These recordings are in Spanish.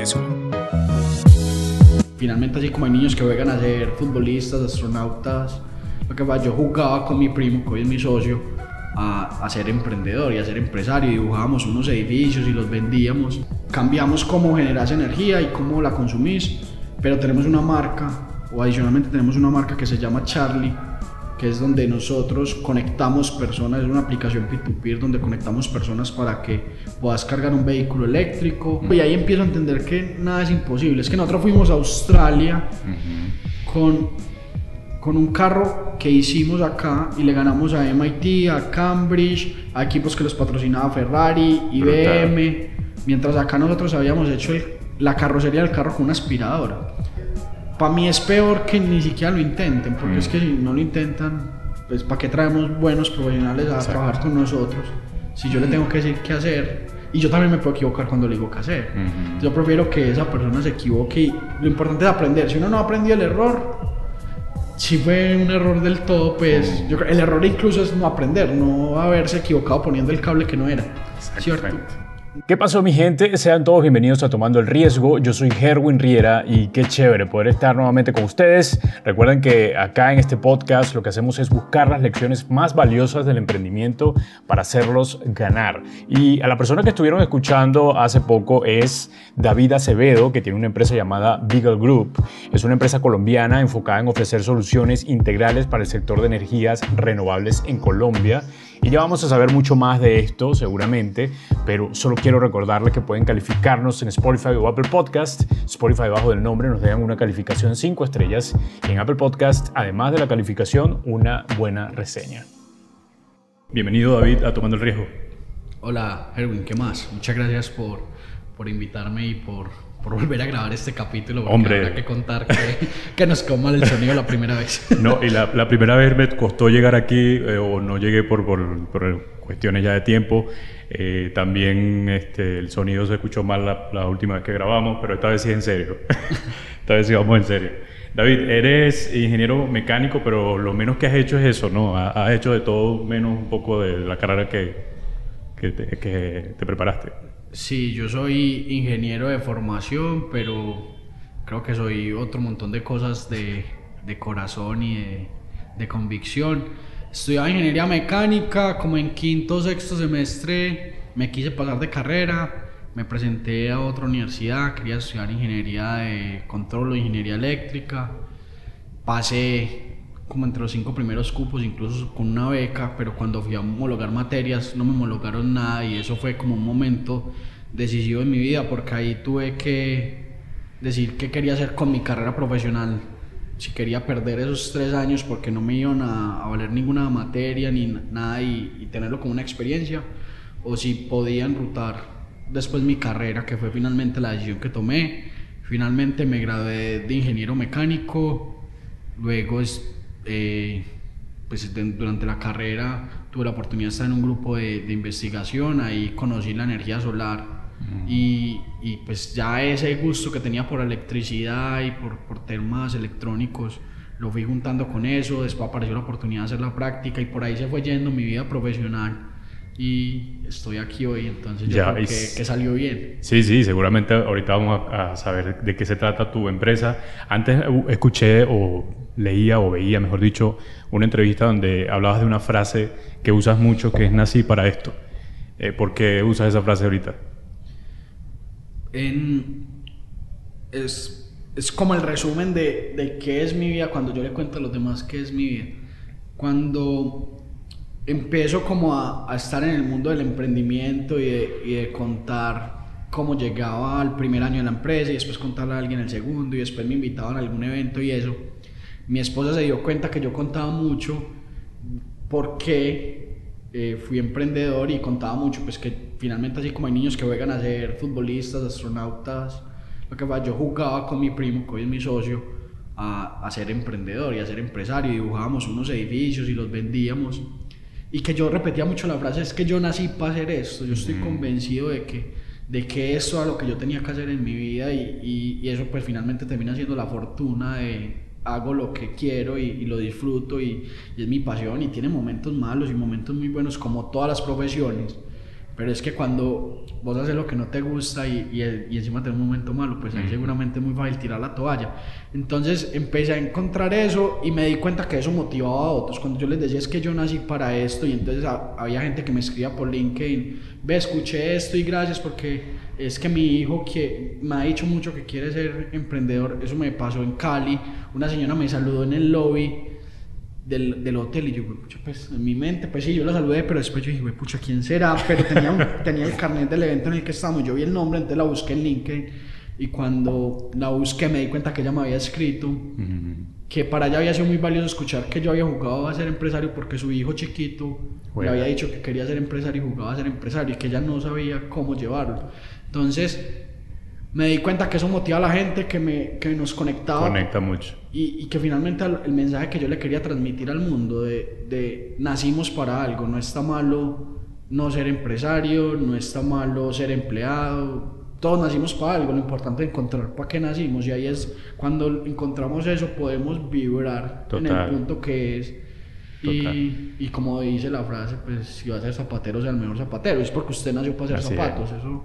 riesgo. Finalmente, así como hay niños que juegan a ser futbolistas, astronautas, lo que yo jugaba con mi primo, que hoy es mi socio, a, a, ser emprendedor y a ser empresario. Dibujábamos unos edificios y los vendíamos. Cambiamos cómo generas energía y cómo la consumís, pero tenemos una marca, o adicionalmente tenemos una marca que se llama Charlie, que es donde nosotros conectamos personas, es una aplicación P2P donde conectamos personas para que puedas cargar un vehículo eléctrico. Y ahí empiezo a entender que nada es imposible. Es que nosotros fuimos a Australia con, con un carro que hicimos acá y le ganamos a MIT, a Cambridge, a equipos que los patrocinaba Ferrari, IBM, mientras acá nosotros habíamos hecho la carrocería del carro con una aspiradora para mí es peor que ni siquiera lo intenten, porque es que si no lo intentan, pues ¿para qué traemos buenos profesionales a trabajar con nosotros? Si yo le tengo que decir qué hacer, y yo también me puedo equivocar cuando le digo qué hacer. Yo prefiero que esa persona se equivoque y lo importante es aprender. Si uno no aprendió el error, si fue un error del todo, pues yo, el error incluso es no aprender, no haberse equivocado poniendo el cable que no era. ¿Cierto? ¿Qué pasó mi gente? Sean todos bienvenidos a Tomando el Riesgo. Yo soy Herwin Riera y qué chévere poder estar nuevamente con ustedes. Recuerden que acá en este podcast lo que hacemos es buscar las lecciones más valiosas del emprendimiento para hacerlos ganar. Y a la persona que estuvieron escuchando hace poco es David Acevedo, que tiene una empresa llamada Beagle Group. Es una empresa colombiana enfocada en ofrecer soluciones integrales para el sector de energías renovables en Colombia. Y ya vamos a saber mucho más de esto seguramente, pero solo quiero recordarles que pueden calificarnos en Spotify o Apple Podcast. Spotify bajo del nombre nos dejan una calificación 5 estrellas y en Apple Podcast, además de la calificación, una buena reseña. Bienvenido David a Tomando el Riesgo. Hola Erwin, ¿qué más? Muchas gracias por, por invitarme y por por volver a grabar este capítulo. Hombre. Habrá que contar que, que nos mal el sonido la primera vez. No, y la, la primera vez me costó llegar aquí, eh, o no llegué por, por, por, cuestiones ya de tiempo. Eh, también este, el sonido se escuchó mal la, la, última vez que grabamos, pero esta vez sí en serio. esta vez sí vamos en serio. David, eres ingeniero mecánico, pero lo menos que has hecho es eso, ¿no? Has hecho de todo menos un poco de la carrera que, que, te, que te preparaste. Sí, yo soy ingeniero de formación, pero creo que soy otro montón de cosas de, de corazón y de, de, convicción. Estudiaba ingeniería mecánica, como en quinto sexto semestre me quise pasar de carrera, me presenté a otra universidad, quería estudiar ingeniería de control o ingeniería eléctrica. Pasé como entre los cinco primeros cupos, incluso con una beca, pero cuando fui a homologar materias no me homologaron nada y eso fue como un momento decisivo en mi vida porque ahí tuve que decir qué quería hacer con mi carrera profesional. Si quería perder esos tres años porque no me iban a, a valer ninguna materia ni nada y, y, tenerlo como una experiencia, o si podía enrutar después mi carrera, que fue finalmente la decisión que tomé. Finalmente me gradué de ingeniero mecánico, luego es, eh, pues de, durante la carrera tuve la oportunidad de estar en un grupo de, de investigación, ahí conocí la energía solar mm. y, y, pues ya ese gusto que tenía por electricidad y por, por temas electrónicos lo fui juntando con eso, después apareció la oportunidad de hacer la práctica y por ahí se fue yendo mi vida profesional y estoy aquí hoy, entonces yo ya, creo que, que, salió bien. Sí, sí, seguramente ahorita vamos a, a, saber de qué se trata tu empresa. Antes escuché o leía o veía, mejor dicho, una entrevista donde hablabas de una frase que usas mucho que es nací para esto. Eh, ¿Por qué usas esa frase ahorita? Es, es como el resumen de, de qué es mi vida cuando yo le cuento a los demás qué es mi vida. Cuando empiezo como a, a, estar en el mundo del emprendimiento y de, y de, contar cómo llegaba al primer año de la empresa y después contarle a alguien el segundo y después me invitaban a algún evento y eso, mi esposa se dio cuenta que yo contaba mucho porque eh, fui emprendedor y contaba mucho, pues que finalmente así como hay niños que juegan a ser futbolistas, astronautas, lo que pasa, yo jugaba con mi primo, que hoy es mi socio, a, a ser emprendedor y a ser empresario, dibujábamos unos edificios y los vendíamos y que yo repetía mucho la frase, es que yo nací para hacer esto, yo estoy mm. convencido de que, de que eso era lo que yo tenía que hacer en mi vida y, y, y, eso pues finalmente termina siendo la fortuna de hago lo que quiero y, y lo disfruto y, es mi pasión y tiene momentos malos y momentos muy buenos como todas las profesiones, Pero es que cuando vos haces lo que no te gusta y, y, encima tenés un momento malo, pues ahí seguramente es muy fácil tirar la toalla. Entonces empecé a encontrar eso y me di cuenta que eso motivaba a otros. Cuando yo les decía es que yo nací para esto y entonces había gente que me escribía por LinkedIn, ve, escuché esto y gracias porque es que mi hijo que me ha dicho mucho que quiere ser emprendedor, eso me pasó en Cali, una señora me saludó en el lobby del, del, hotel y yo, pucha, pues en mi mente, pues sí, yo la saludé, pero después yo dije, pucha, ¿quién será? Pero tenía, tenía el carnet del evento en el que estábamos, yo vi el nombre, entonces la busqué en LinkedIn y cuando la busqué me di cuenta que ella me había escrito que para ella había sido muy valioso escuchar que yo había jugado a ser empresario porque su hijo chiquito le había dicho que quería ser empresario y jugaba a ser empresario y que ella no sabía cómo llevarlo. Entonces me di cuenta que eso motiva a la gente, que, me, que nos conectaba. Conecta mucho. Y, y, que finalmente el mensaje que yo le quería transmitir al mundo de, de, nacimos para algo, no está malo no ser empresario, no está malo ser empleado, todos nacimos para algo, lo importante es encontrar para qué nacimos y ahí es cuando encontramos eso podemos vibrar en el punto que es. Y, y, como dice la frase, pues si va a ser zapatero, sea el mejor zapatero. Es porque usted nació para hacer zapatos. Eso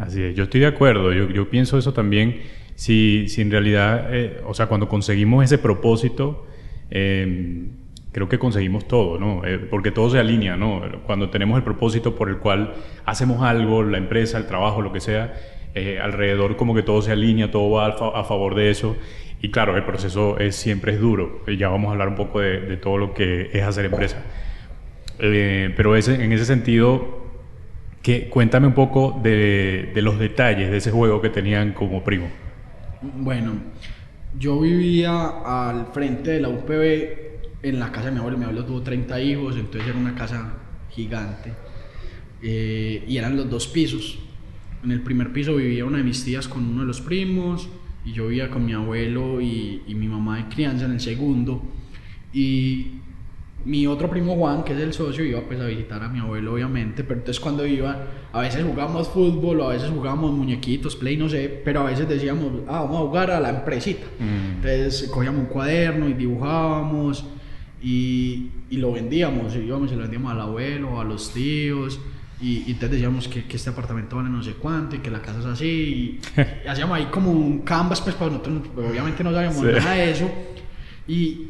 Así es, yo estoy de acuerdo, yo, yo pienso eso también, si, si en realidad, eh, o sea, cuando conseguimos ese propósito, eh, creo que conseguimos todo, ¿no? Eh, porque todo se alinea, ¿no? Cuando tenemos el propósito por el cual hacemos algo, la empresa, el trabajo, lo que sea, alrededor como que todo se alinea, todo va a, favor de eso. Y claro, el proceso es, siempre es duro. Ya vamos a hablar un poco de, de todo lo que es hacer empresa. pero ese, en ese sentido, que, cuéntame un poco de, los detalles de ese juego que tenían como primo. Bueno, yo vivía al frente de la UPB en la casa de mi abuelo. Mi abuelo tuvo 30 hijos, entonces era una casa gigante. Eh, y eran los dos pisos. En el primer piso vivía una de mis tías con uno de los primos y yo vivía con mi abuelo y, y mi mamá de crianza en el segundo. Y mi otro primo Juan, que es el socio, iba pues a visitar a mi abuelo, obviamente, pero entonces cuando iba, a veces jugábamos fútbol, o a veces jugábamos muñequitos, play, no sé, pero a veces decíamos, ah, vamos a jugar a la empresita. Mm. Entonces cogíamos un cuaderno y dibujábamos y, y, lo vendíamos, y íbamos y lo vendíamos al abuelo, a los tíos. Y, y, entonces decíamos que, que, este apartamento vale no sé cuánto y que la casa es así. Y, hacíamos ahí como un canvas, pues para nosotros, obviamente no sabíamos nada de eso. Y,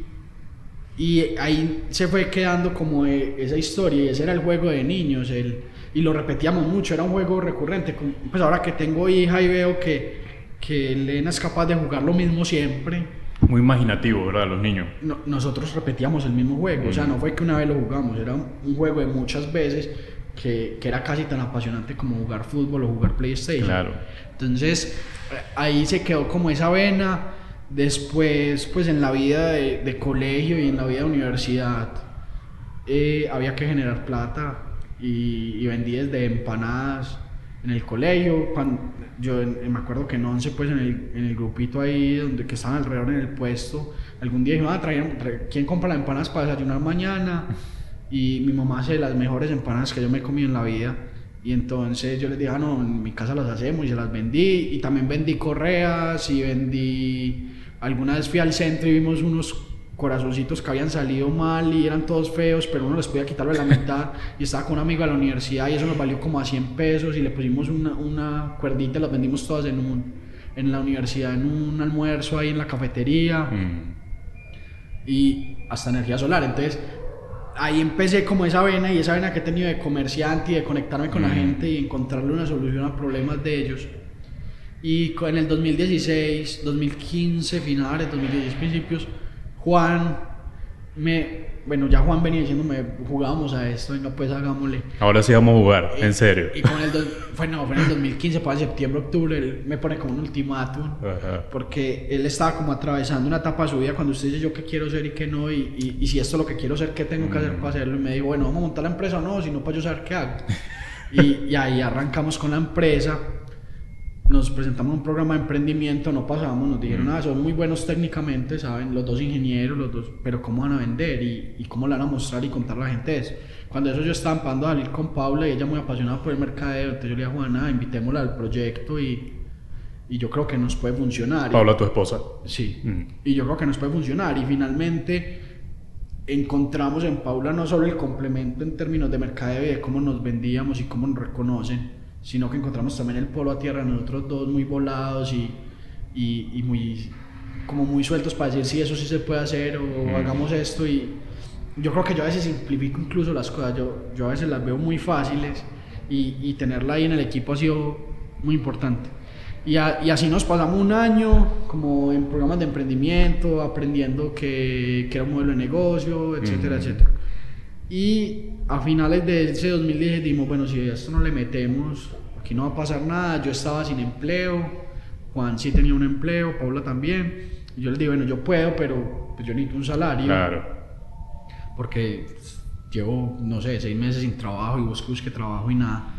y ahí se fue quedando como esa historia y ese era el juego de niños. El, y lo repetíamos mucho, era un juego recurrente. Pues ahora que tengo hija y veo que, que Elena es capaz de jugar lo mismo siempre. Muy imaginativo, ¿verdad? Los niños. nosotros repetíamos el mismo juego, o sea, no fue que una vez lo jugamos, era un, juego de muchas veces que, que, era casi tan apasionante como jugar fútbol o jugar PlayStation. Claro. Entonces, ahí se quedó como esa vena Después, pues en la vida de, colegio y en la vida de universidad, eh, había que generar plata y, vendí desde empanadas en el colegio. yo me acuerdo que en once pues en el, en el, grupito ahí donde que estaban alrededor en el puesto, algún día dijeron, ah, ¿quién compra las empanadas para desayunar mañana? Y mi mamá hace las mejores empanadas que yo me he comido en la vida. Y entonces yo les dije, ah, no, en mi casa las hacemos y se las vendí. Y también vendí correas y vendí Alguna vez fui al centro y vimos unos corazoncitos que habían salido mal y eran todos feos, pero uno les podía quitarle la mitad y estaba con un amigo a la universidad y eso nos valió como a 100 pesos y le pusimos una, una cuerdita y las vendimos todas en, un, en la universidad, en un almuerzo ahí en la cafetería mm. y hasta energía solar. Entonces ahí empecé como esa vena y esa vena que he tenido de comerciante y de conectarme con la mm. gente y encontrarle una solución a problemas de ellos. Y en el 2016, 2015, finales, 2016, principios, Juan me. Bueno, ya Juan venía diciéndome, jugábamos a esto, venga, pues hagámosle. Ahora sí vamos a jugar, en serio. Y con el. fue, no, fue en el 2015, para septiembre, octubre, él me pone como un ultimátum. Porque él estaba como atravesando una etapa de su vida cuando usted dice yo qué quiero ser y qué no, y, y, si esto es lo que quiero ser, qué tengo que hacer para hacerlo. Y me dijo, bueno, vamos a montar la empresa o no, si no, para yo saber qué hago. y, y ahí arrancamos con la empresa nos presentamos un programa de emprendimiento, no pasamos, nos dijeron, ah, son muy buenos técnicamente, ¿saben? Los dos ingenieros, los dos, pero ¿cómo van a vender? ¿Y, y cómo le van a mostrar y contar a la gente eso? Cuando eso yo estaba empezando a salir con Paula y ella muy apasionada por el mercadeo, entonces yo le dije a Juana, invitémosla al proyecto y, y yo creo que nos puede funcionar. Paula, tu esposa. Sí, y yo creo que nos puede funcionar y finalmente encontramos en Paula no solo el complemento en términos de mercadeo y de cómo nos vendíamos y cómo nos reconocen, sino que encontramos también el polo a tierra, nosotros dos muy volados y, y, y muy como muy sueltos para decir si eso sí se puede hacer o hagamos esto y yo creo que yo a veces simplifico incluso las cosas, yo, yo a veces las veo muy fáciles y, y tenerla ahí en el equipo ha sido muy importante. Y, a- y así nos pasamos un año como en programas de emprendimiento, aprendiendo que, que era un modelo de negocio, etcétera, Ujú. etcétera. Y a finales de ese 2010 dijimos, bueno, si a esto no le metemos, aquí no va a pasar nada. Yo estaba sin empleo, Juan sí tenía un empleo, Paula también. Y yo les digo, bueno, yo puedo, pero pues yo necesito un salario. Claro. Porque pues, llevo, no sé, seis meses sin trabajo y busco que trabajo y nada.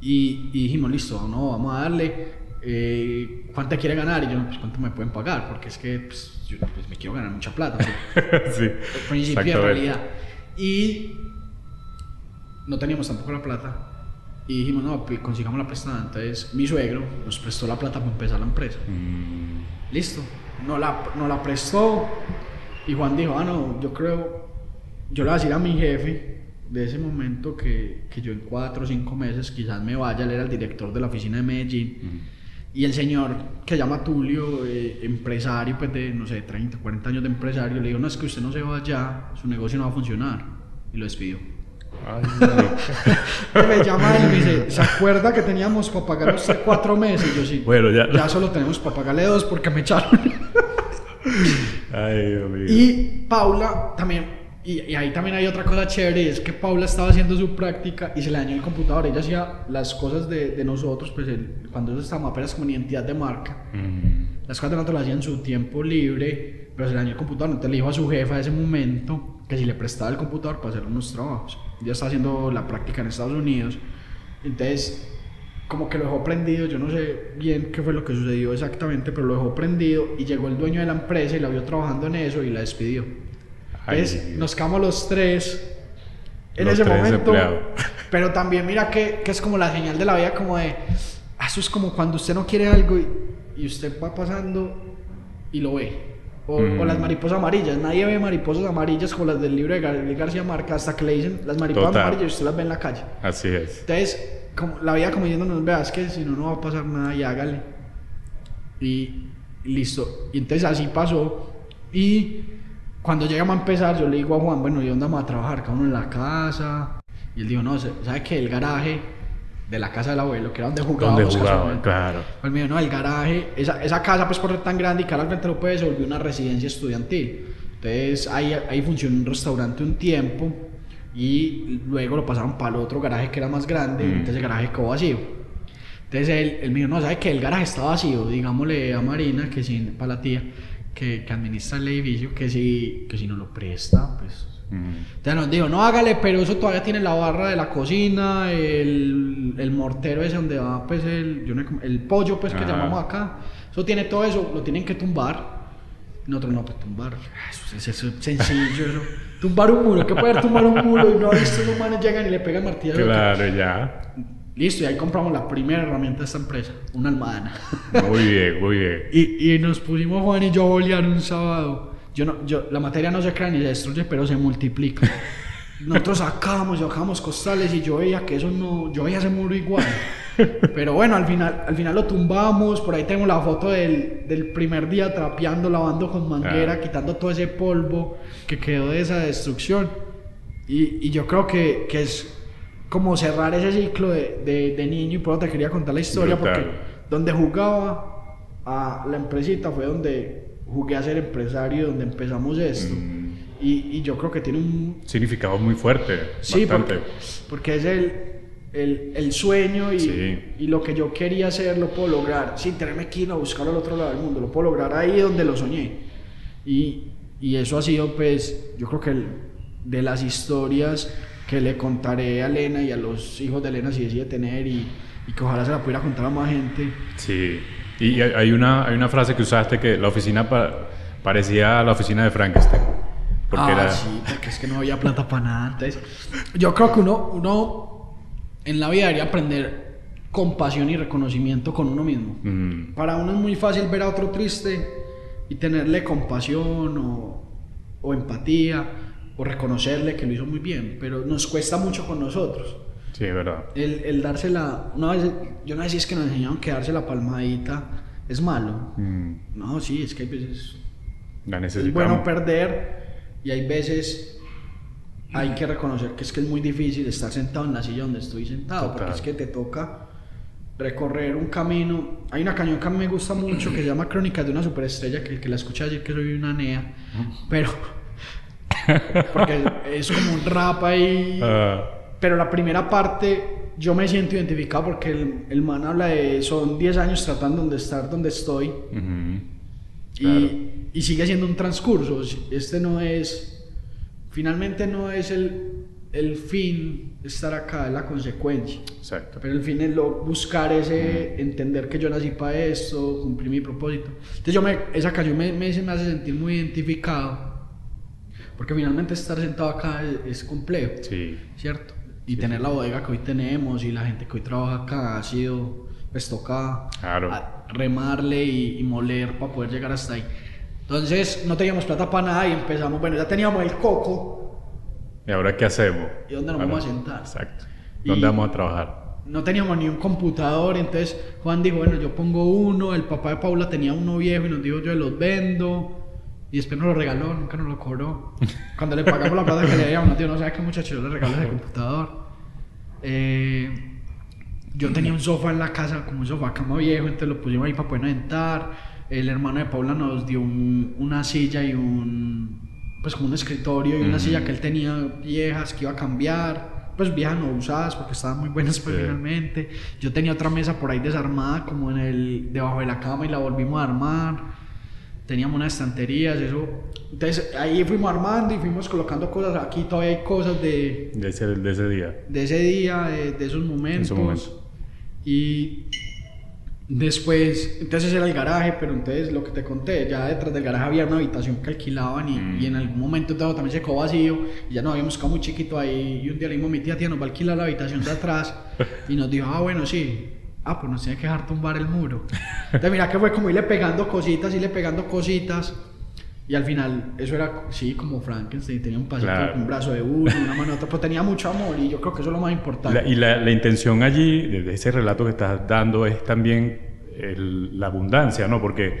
Y, y dijimos, listo, no, vamos a darle. Eh, ¿Cuánto quiere ganar? Y yo, pues, ¿cuánto me pueden pagar? Porque es que pues, yo pues, me quiero ganar mucha plata. sí. el principio de realidad. Y no teníamos tampoco la plata. Y dijimos, no, pues, consigamos la prestada. Entonces mi suegro nos prestó la plata para empezar la empresa. Mm, Listo. No la, no la prestó. Y Juan dijo, ah, no, yo creo, yo le voy a decir a mi jefe de ese momento que, que yo en cuatro o cinco meses quizás me vaya. Él era el director de la oficina de Medellín. mm. Y el señor que se llama Tulio, eh, empresario, pues de, no sé, 30, 40 años de empresario, le dijo, no, es que usted no se va allá, su negocio no va a funcionar. Y lo despidió. Ay, Me llama él y me dice, ¿se acuerda que teníamos para pagar usted cuatro meses? Y yo sí. Bueno, ya- Ya solo tenemos para pagarle dos porque me echaron. Ay, Dios mío. Y Paula también, y, y ahí también hay otra cosa chévere, es que Paula estaba haciendo su práctica y se le dañó el computador. Ella hacía las cosas de, de nosotros, pues el- cuando nosotros estábamos apenas como en identidad de marca. Mm, Las cosas de nosotros las hacía en su tiempo libre, pero se le dañó el computador. Entonces le dijo a su jefa de ese momento que si le prestaba el computador para hacer unos trabajos. Ya está haciendo la práctica en Estados Unidos. Entonces, como que lo dejó prendido. Yo no sé bien qué fue lo que sucedió exactamente, pero lo dejó prendido. Y llegó el dueño de la empresa y la vio trabajando en eso y la despidió. Entonces, nos quedamos los tres en Los ese tres momento. desempleados. Pero también mira que, que es como la señal de la vida, como de. ah, Eso es como cuando usted no quiere algo y, y usted va pasando y lo ve. O, Mm. o las mariposas amarillas. Nadie ve mariposas amarillas como las del libro de Gabriel García Márquez hasta que le dicen las mariposas Total. amarillas y usted las ve en la calle. Así es. Entonces, como, la vida como diciéndonos, veas que si no, no va a pasar nada y hágale. Y listo. Y entonces así pasó. Y cuando llegamos a empezar, yo le digo a Juan, bueno, ¿y dónde vamos a trabajar? Cada uno en la casa. Y él dijo, no, ¿sabe qué? El garaje de la casa del abuelo, que era donde jugábamos. Donde jugaba, casualmente. claro. Me dijo, no, el garaje, esa, esa casa pues por ser tan grande y ahora al frente lo puede, se volvió una residencia estudiantil. Entonces ahí, ahí funcionó un restaurante un tiempo y luego lo pasaron para el otro garaje que era más grande Mm. entonces el garaje quedó vacío. Entonces él, él me dijo, no, ¿sabe que El garaje está vacío, digámosle a Marina, que si, para la tía, que, que administra el edificio, que si, que si no lo presta, pues Mm, entonces nos dijo, no hágale, pero eso todavía tiene la barra de la cocina, el, el mortero ese donde va pues el, yo no el pollo pues que Ajá. llamamos acá. Eso tiene todo eso, lo tienen que tumbar. Nosotros no, pues tumbar. Eso es, eso es sencillo, eso. Tumbar un muro, ¿qué puede ser tumbar un muro? Y no ha visto los manes llegan y le pegan martillo. Claro, ya. Listo, y ahí compramos la primera herramienta de esta empresa, una almadana. Muy bien, muy bien. Y, y nos pusimos Juan y yo a bolear un sábado. Yo no, yo, la materia no se crea ni se destruye, pero se multiplica. Nosotros sacábamos, sacábamos costales y yo veía que eso no, yo veía ese muro igual. Pero bueno, al final, al final lo tumbamos, por ahí tengo la foto del, del primer día trapeando, lavando con manguera, Ah. quitando todo ese polvo que quedó de esa destrucción. Y, y yo creo que, que es como cerrar ese ciclo de, de, de niño y por eso te quería contar la historia, Brutal. porque donde jugaba a la empresita fue donde jugué a ser empresario, donde empezamos esto. Mm. Y, y yo creo que tiene un... Significado muy fuerte. Sí, bastante. porque, porque es el, el, el sueño y, Sí. y lo que yo quería hacer lo puedo lograr sin tenerme que ir a buscarlo al otro lado del mundo. Lo puedo lograr ahí donde lo soñé. Y, y eso ha sido, pues, yo creo que el- de las historias que le contaré a Elena y a los hijos de Elena si decide tener y, y que ojalá se la pudiera contar a más gente. Sí. Y hay una, hay una frase que usaste que la oficina pa- parecía la oficina de Frankenstein. Porque ah, era... sí, porque es que no había plata para nada. Entonces, yo creo que uno, uno en la vida debería aprender compasión y reconocimiento con uno mismo. Mm, Para uno es muy fácil ver a otro triste y tenerle compasión o, o empatía, o reconocerle que lo hizo muy bien, pero nos cuesta mucho con nosotros. Sí, es verdad. El, el dársela, una vez, yo no sé si es que nos enseñaron que darse la palmadita es malo. Mm, No, sí, es que hay veces la es bueno perder y hay veces hay que reconocer que es que es muy difícil estar sentado en la silla donde estoy sentado, porque Total. es que te toca recorrer un camino. Hay una canción que a mí me gusta mucho que se llama Crónicas de una superestrella, que el que la escucha decir que soy una nea, pero porque es como un rap ahí, Ah, pero la primera parte yo me siento identificado porque el, el man habla de son 10 años tratando de estar donde estoy ujú. y, Claro. y sigue siendo un transcurso. Este no es, finalmente no es el, el fin estar acá, es la consecuencia. Exacto. Pero el fin es lo, buscar ese, entender que yo nací para esto, cumplir mi propósito. Entonces yo me, esa canción me, me, me hace sentir muy identificado, porque finalmente estar sentado acá es, es complejo, Sí. ¿cierto? Y tener la bodega que hoy tenemos y la gente que hoy trabaja acá ha sido, pues toca Claro. remarle y, y moler para poder llegar hasta ahí. Entonces no teníamos plata para nada y empezamos, bueno, ya teníamos el coco, ¿Y ahora qué hacemos? ¿Y dónde nos Bueno, vamos a sentar? Exacto. Y- ¿Dónde vamos a trabajar? no teníamos ni un computador, entonces Juan dijo, bueno, yo pongo uno, el papá de Paula tenía uno viejo y nos dijo, yo los vendo, y después nos lo regaló, nunca nos lo cobró. Cuando le pagamos la plata que le habíamos, nos dijo, no sabes qué muchacho, yo le regalo ese computador. Eh, yo tenía un sofá en la casa, como un sofá cama viejo, entonces lo pusimos ahí para poder entrar. El hermano de Paula nos dio un- una silla y un, pues como un escritorio y una silla que él tenía viejas que iba a cambiar, pues viejas no usadas porque estaban muy buenas pues, Sí. finalmente. Yo tenía otra mesa por ahí desarmada como en el, debajo de la cama y la volvimos a armar. Teníamos unas estanterías, eso. Entonces ahí fuimos armando y fuimos colocando cosas. Aquí todavía hay cosas de, De ese, de ese día. de ese día, de, de esos momentos. momento. Y después, entonces era el garaje, pero entonces lo que te conté, ya detrás del garaje había una habitación que alquilaban y, Mm. y en algún momento dado también se quedó vacío y ya nos habíamos quedado muy chiquito ahí y un día le dijimos a mi tía, tía, nos va a alquilar la habitación de atrás y nos dijo, ah, bueno, sí. Ah, pues nos tiene que dejar tumbar el muro. Entonces mira que fue como irle pegando cositas, irle pegando cositas. Y al final, eso era, sí, como Frankenstein, tenía un pasito, Claro. un brazo de uno, una mano de otra, pero tenía mucho amor y yo creo que eso es lo más importante. La- y la, la intención allí, de de ese relato que estás dando, es también el- la abundancia, ¿no? Porque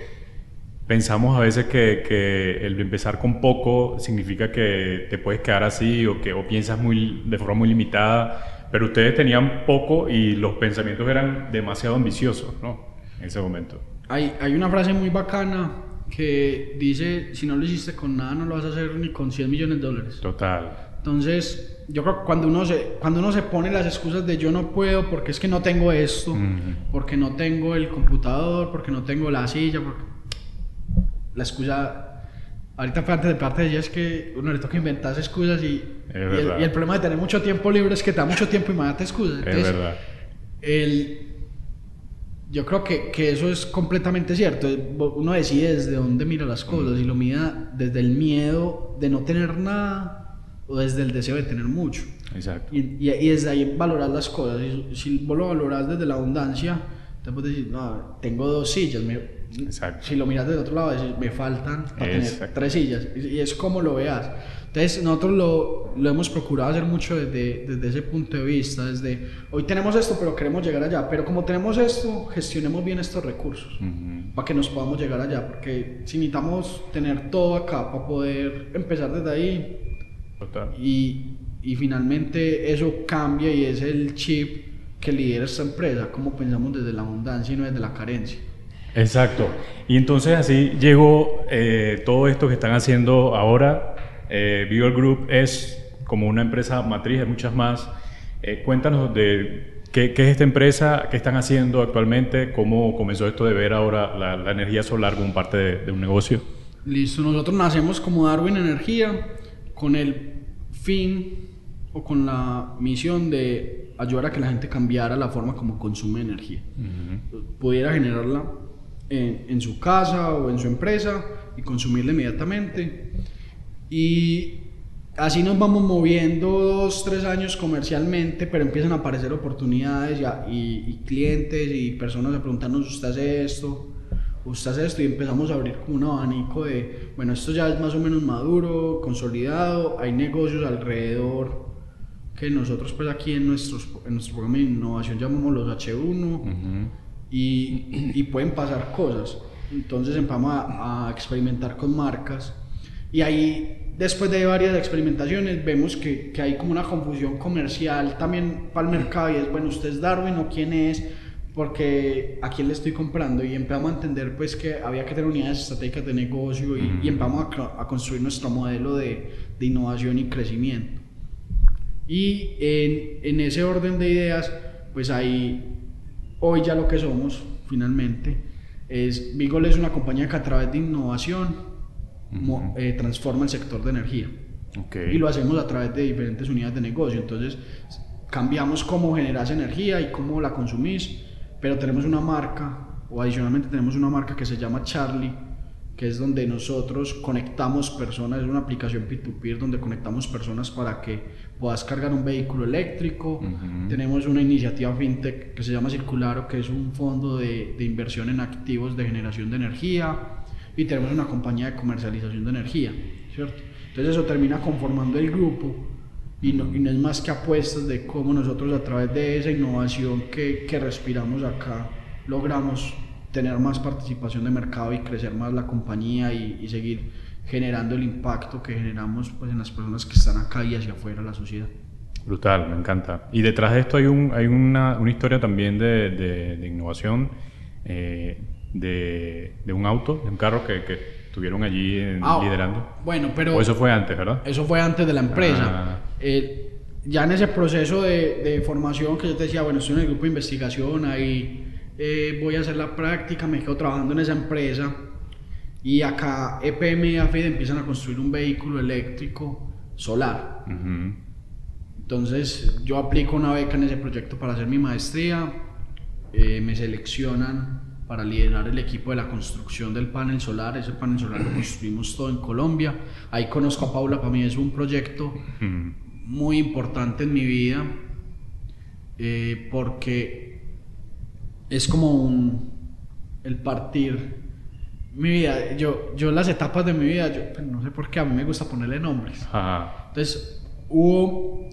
pensamos a veces que, que el empezar con poco significa que te puedes quedar así o que o piensas muy, de forma muy limitada, pero ustedes tenían poco y los pensamientos eran demasiado ambiciosos, ¿no? En ese momento. Hay, hay una frase muy bacana que dice, si no lo hiciste con nada, no lo vas a hacer ni con 100 millones de dólares. Total. Entonces, yo creo que cuando uno se, cuando uno se pone las excusas de yo no puedo porque es que no tengo esto, porque no tengo el computador, porque no tengo la silla, porque... La excusa... Ahorita parte de parte de ella es que uno le toca inventarse excusas y, y, el, y el problema de tener mucho tiempo libre es que te da mucho tiempo y mandate excusas. Es Entonces, verdad. el, yo creo que, que eso es completamente cierto. Uno decide desde dónde mira las cosas y lo mira desde el miedo de no tener nada o desde el deseo de tener mucho. Exacto. Y, y, y desde ahí valorar las cosas. Y si vos lo valoras desde la abundancia, te puedes decir, no, tengo dos sillas. me- Exacto. si lo miras desde otro lado, decís, me faltan para tener tres sillas. Y es como lo veas. Entonces, nosotros lo, lo hemos procurado hacer mucho desde, desde ese punto de vista. Desde, hoy tenemos esto, pero queremos llegar allá. Pero como tenemos esto, gestionemos bien estos recursos Ujú. para que nos podamos llegar allá. Porque si necesitamos tener todo acá para poder empezar desde ahí, Total. y, y finalmente eso cambia y es el chip que lidera esta empresa, como pensamos desde la abundancia y no desde la carencia. Exacto. Y entonces así llegó eh, todo esto que están haciendo ahora. Eh, Group es como una empresa matriz, hay muchas más. Eh, cuéntanos de qué, qué es esta empresa, qué están haciendo actualmente, cómo comenzó esto de ver ahora la, la energía solar como parte de, de un negocio. Listo, nosotros nacemos como Darwin Energía con el fin o con la misión de ayudar a que la gente cambiara la forma como consume energía. Pudiera generarla en, en su casa o en su empresa y consumirla inmediatamente. Y así nos vamos moviendo dos, tres años comercialmente, pero empiezan a aparecer oportunidades y, a- y- y clientes y personas a preguntarnos, ¿usted hace esto? usted hace esto y empezamos a abrir como un abanico de, bueno, esto ya es más o menos maduro, consolidado, hay negocios alrededor que nosotros pues aquí en, nuestros, en nuestro programa de innovación llamamos los H1 y, y, pueden pasar cosas. Entonces empezamos a, a, experimentar con marcas y ahí después de varias experimentaciones vemos que, que hay como una confusión comercial también para el mercado y es, bueno, usted es Darwin o quién es porque a quién le estoy comprando y empezamos a entender pues que había que tener unidades estratégicas de negocio y, y empezamos a, a, construir nuestro modelo de, de, innovación y crecimiento. Y en, en, ese orden de ideas, pues ahí, hoy ya lo que somos finalmente, es, Vigol es una compañía que a través de innovación mo, eh, transforma el sector de energía. Okay. Y lo hacemos a través de diferentes unidades de negocio. Entonces, cambiamos cómo generas energía y cómo la consumís pero tenemos una marca, o adicionalmente tenemos una marca que se llama Charlie, que es donde nosotros conectamos personas, es una aplicación P2P donde conectamos personas para que puedas cargar un vehículo eléctrico. Uh -huh. Tenemos una iniciativa fintech que se llama Circularo, que es un fondo de, de, inversión en activos de generación de energía. Y tenemos una compañía de comercialización de energía, ¿cierto? Entonces eso termina conformando el grupo y no, y no, es más que apuestas de cómo nosotros a través de esa innovación que, que, respiramos acá logramos tener más participación de mercado y crecer más la compañía y, y, seguir generando el impacto que generamos pues, en las personas que están acá y hacia afuera la sociedad. Brutal, me encanta. Y detrás de esto hay, un, hay una, una historia también de, de, de innovación, eh, de, de, un auto, de un carro que, que estuvieron allí en, ah, liderando. Bueno, pero... O eso fue antes, ¿verdad? Eso fue antes de la empresa. Ah. Eh, ya en ese proceso de, de, formación que yo te decía, bueno, estoy en el grupo de investigación, ahí eh, voy a hacer la práctica, me quedo trabajando en esa empresa y acá EPM y AFID empiezan a construir un vehículo eléctrico solar. Uh -huh. Entonces yo aplico una beca en ese proyecto para hacer mi maestría, eh, me seleccionan para liderar el equipo de la construcción del panel solar. Ese panel solar lo construimos todo en Colombia. Ahí conozco a Paula, para mí es un proyecto muy importante en mi vida eh, porque es como un, el partir mi vida. Yo, yo las etapas de mi vida, yo, pues, no sé por qué, a mí me gusta ponerle nombres. Ajá. Entonces, hubo,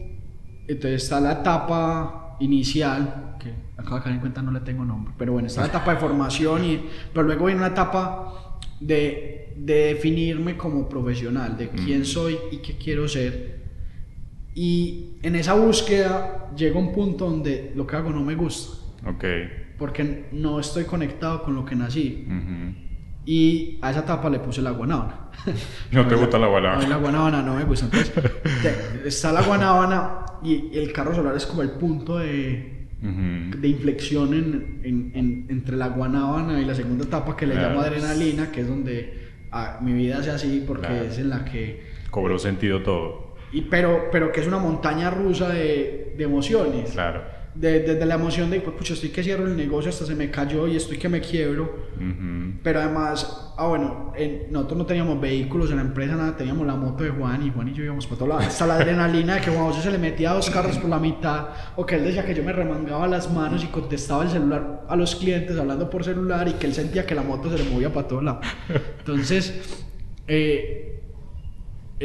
entonces está la etapa inicial, que acabo de caer en cuenta no le tengo nombre, pero bueno, está la etapa de formación, y, pero luego viene una etapa de, de definirme como profesional, de quién mm. soy y qué quiero ser. Y en esa búsqueda llega un punto donde lo que hago no me gusta. Ok. Porque no estoy conectado con lo que nací. Uh -huh. Y a esa etapa le puse la guanábana. ¿No te gusta la guanábana? A mí la guanábana no me gusta. Entonces, está la guanábana y el carro solar es como el punto de, uh -huh. de inflexión en, en, en, entre la guanábana y la segunda etapa que le claro. llamo adrenalina, que es donde ah, mi vida sea así porque claro. es en la que... Cobró sentido todo. Y, pero, pero que es una montaña rusa de, de emociones. Claro desde de la emoción de, pues, pucha, estoy que cierro el negocio, hasta se me cayó y estoy que me quiebro. Uh -huh. Pero además, ah, bueno, en, nosotros no teníamos vehículos en la empresa, nada, teníamos la moto de Juan y Juan y yo íbamos para todos lados. Hasta la adrenalina de que Juan José se le metía dos carros por la mitad, o que él decía que yo me remangaba las manos y contestaba el celular a los clientes hablando por celular y que él sentía que la moto se le movía para todos lados. Entonces, eh,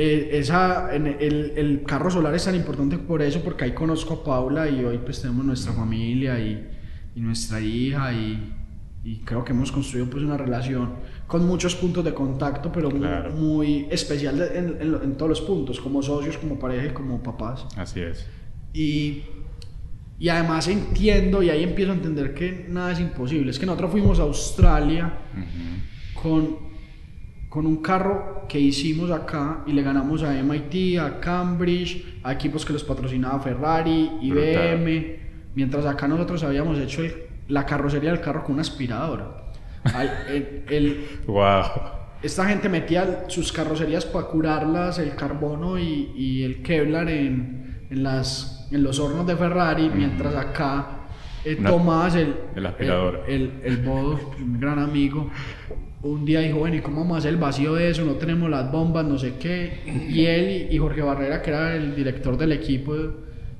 eh, esa, el, el, carro solar es tan importante por eso, porque ahí conozco a Paula y hoy pues tenemos nuestra familia y, y nuestra hija y, y, creo que hemos construido pues una relación con muchos puntos de contacto, pero claro. muy, muy, especial en, en, en, todos los puntos, como socios, como pareja y como papás. Así es. Y, y además entiendo y ahí empiezo a entender que nada es imposible. Es que nosotros fuimos a Australia uh -huh. con con un carro que hicimos acá y le ganamos a MIT, a Cambridge, a equipos que los patrocinaba Ferrari, IBM, Brutal. mientras acá nosotros habíamos hecho el, la carrocería del carro con una aspiradora. el, el, wow. Esta gente metía sus carrocerías para curarlas, el carbono y, y el Kevlar en, en, las, en los hornos de Ferrari, mm. mientras acá eh, Tomás, el, el aspirador, el, el, el Bodo, un gran amigo, un día dijo, bueno, ¿y cómo vamos a hacer el vacío de eso? No tenemos las bombas, no sé qué. Y él y Jorge Barrera, que era el director del equipo,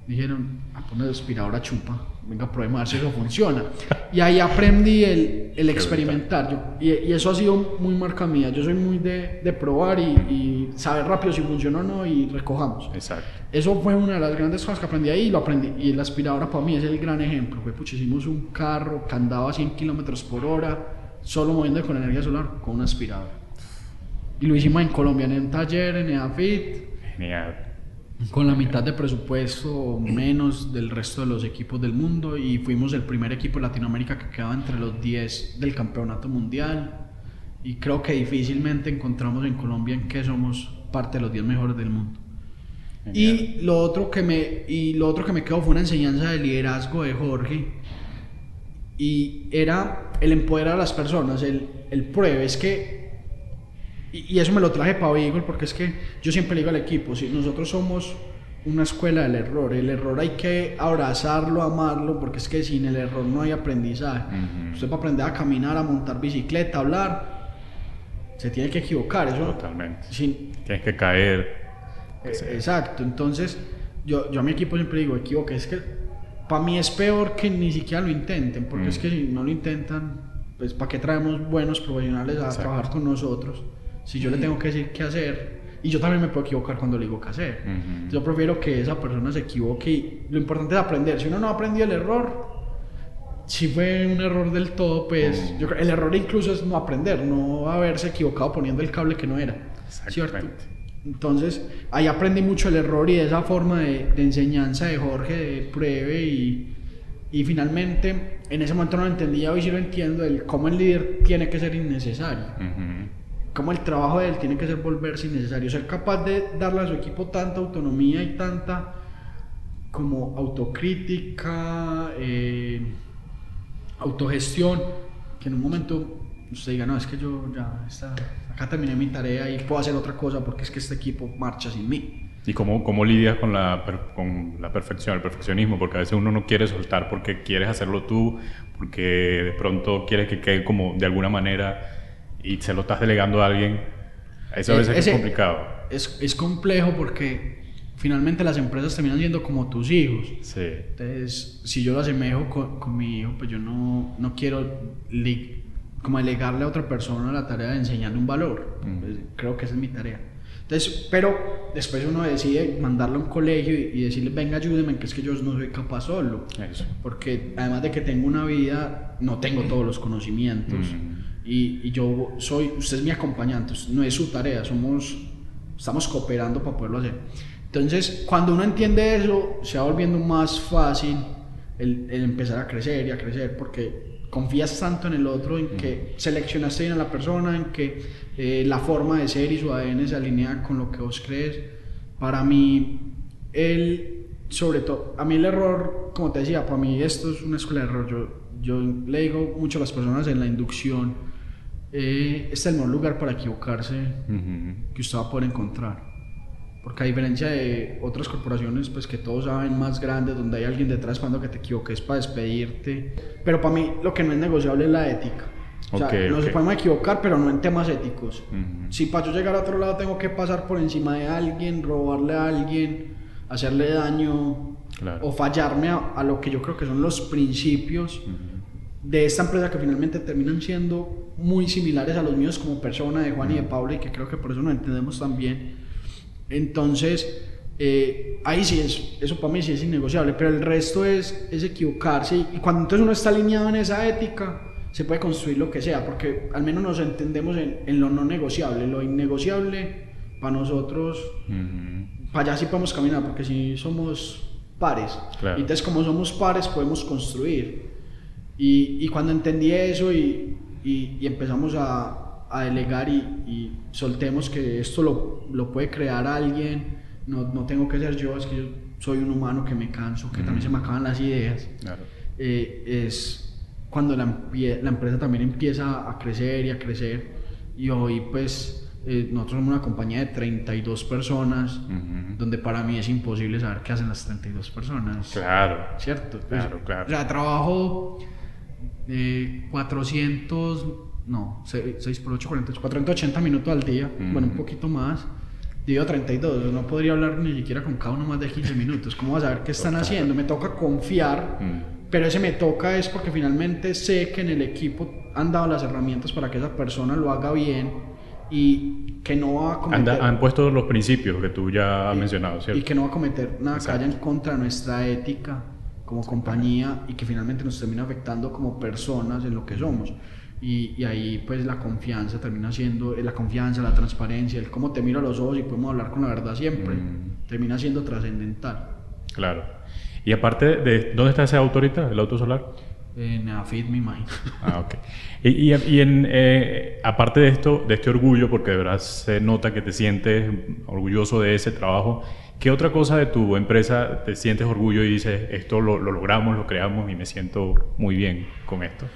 dijeron, a poner aspiradora chupa, venga, probemos a ver si eso funciona. Y ahí aprendí el, el experimentar. Yo, y, y, eso ha sido muy marca mía. Yo soy muy de, de probar y, y, saber rápido si funciona o no y recojamos. Exacto. Eso fue una de las grandes cosas que aprendí ahí y lo aprendí. Y la aspiradora para mí es el gran ejemplo. Fue, pucha, hicimos un carro que andaba a 100 kilómetros por hora, solo moviendo con energía solar, con una aspiradora. Y lo hicimos en Colombia, en un taller, en EAFIT. Genial con la mitad de presupuesto menos del resto de los equipos del mundo y fuimos el primer equipo de Latinoamérica que quedaba entre los 10 del campeonato mundial y creo que difícilmente encontramos en Colombia en que somos parte de los 10 mejores del mundo. Y lo, otro que me, y lo otro que me quedó fue una enseñanza de liderazgo de Jorge y era el empoderar a las personas, el, el pruebe, es que y, eso me lo traje para Beagle porque es que yo siempre le digo al equipo, si nosotros somos una escuela del error, el error hay que abrazarlo, amarlo, porque es que sin el error no hay aprendizaje. Usted para aprender a caminar, a montar bicicleta, a hablar, se tiene que equivocar. Eso, Totalmente. Tienes que caer. Eh, exacto, entonces yo, yo a mi equipo siempre digo, equivoque, es que para mí es peor que ni siquiera lo intenten, porque es que si no lo intentan, pues ¿para qué traemos buenos profesionales a trabajar con nosotros? Si yo le tengo que decir qué hacer, y yo también me puedo equivocar cuando le digo qué hacer. Yo prefiero que esa persona se equivoque y lo importante es aprender. Si uno no aprendió el error, si fue un error del todo, pues yo, el error incluso es no aprender, no haberse equivocado poniendo el cable que no era. ¿Cierto? Entonces, ahí aprendí mucho el error y esa forma de, de enseñanza de Jorge, de pruebe y, y, finalmente en ese momento no lo entendía, hoy sí lo entiendo, el cómo el líder tiene que ser innecesario. Como el trabajo de él tiene que ser volverse innecesario, ser capaz de darle a su equipo tanta autonomía y tanta como autocrítica, eh, autogestión, que en un momento usted diga, no, es que yo ya está, acá terminé mi tarea y puedo hacer otra cosa porque es que este equipo marcha sin mí. ¿Y cómo, cómo lidias con la, con la perfección, el perfeccionismo? Porque a veces uno no quiere soltar porque quieres hacerlo tú, porque de pronto quieres que quede como de alguna manera y se lo estás delegando a alguien, eso a veces es complicado. Es, es, complejo porque finalmente las empresas terminan siendo como tus hijos. Sí. Entonces, si yo lo asemejo con, con mi hijo, pues yo no, no quiero como delegarle a otra persona la tarea de enseñarle un valor. Pues, creo que esa es mi tarea. Entonces, pero después uno decide mandarlo a un colegio y, decirle, venga, ayúdeme, que es que yo no soy capaz solo. Eso. Porque además de que tengo una vida, no tengo todos los conocimientos y, yo soy, usted es mi acompañante, no es su tarea, somos, estamos cooperando para poderlo hacer. Entonces, cuando uno entiende eso, se va volviendo más fácil el, empezar a crecer y a crecer, porque confías tanto en el otro, en que seleccionaste bien a la persona, en que eh, la forma de ser y su ADN se alinea con lo que vos crees. Para mí, el, sobre todo, a mí el error, como te decía, para mí esto es una escuela de error. Yo, yo le digo mucho a las personas en la inducción, eh, este es el mejor lugar para equivocarse que usted va a poder encontrar. Porque a diferencia de otras corporaciones, pues que todos saben más grandes, donde hay alguien detrás cuando que te equivoques para despedirte. Pero para mí lo que no es negociable es la ética. O sea, no se podemos equivocar, pero no en temas éticos. Si para yo llegar a otro lado tengo que pasar por encima de alguien, robarle a alguien, hacerle daño o fallarme a, lo que yo creo que son los principios de esta empresa que finalmente terminan siendo muy similares a los míos como persona de Juan y de Pablo y que creo que por eso nos entendemos también. Entonces, eh, ahí sí es, eso para mí sí es innegociable, pero el resto es, es equivocarse y, cuando entonces uno está alineado en esa ética, se puede construir lo que sea, porque al menos nos entendemos en, en lo no negociable, lo innegociable para nosotros, para allá sí podemos caminar, porque si somos pares, y entonces como somos pares podemos construir. Y, y cuando entendí eso y, y, empezamos a, a delegar y, soltemos que esto lo, lo, puede crear alguien, no, no, tengo que ser yo, es que yo soy un humano que me canso, que también se me acaban las ideas. Eh, es cuando la, la, empresa también empieza a crecer y a crecer. Y hoy pues eh, nosotros somos una compañía de 32 personas, donde para mí es imposible saber qué hacen las 32 personas. Claro. ¿Cierto? Claro, pues, claro. O sea, trabajo 400, no, 6, por 8, 480 minutos al día, bueno, un poquito más. Digo 32, no podría hablar ni siquiera con cada uno más de 15 minutos. ¿Cómo vas a saber qué están haciendo? Me toca confiar, Mm. pero ese me toca es porque finalmente sé que en el equipo han dado las herramientas para que esa persona lo haga bien y que no va a cometer... Anda- han puesto los principios que tú ya has mencionado, y ¿cierto? que no va a cometer nada que vaya en contra de nuestra ética como compañía y que finalmente nos termina afectando como personas en lo que somos. Y, y ahí pues la confianza termina siendo, eh, la confianza, la transparencia, el cómo te miro a los ojos y podemos hablar con la verdad siempre, Mm. termina siendo trascendental. Claro. Y aparte de... ¿Dónde está ese auto ahorita, el auto solar? En AFIT me imagino. Ah, ok. Y, y- y en, eh, aparte de esto, de este orgullo, porque de verdad se nota que te sientes orgulloso de ese trabajo, ¿qué otra cosa de tu empresa te sientes orgullo y dices, esto lo, lo logramos, lo creamos y me siento muy bien con esto?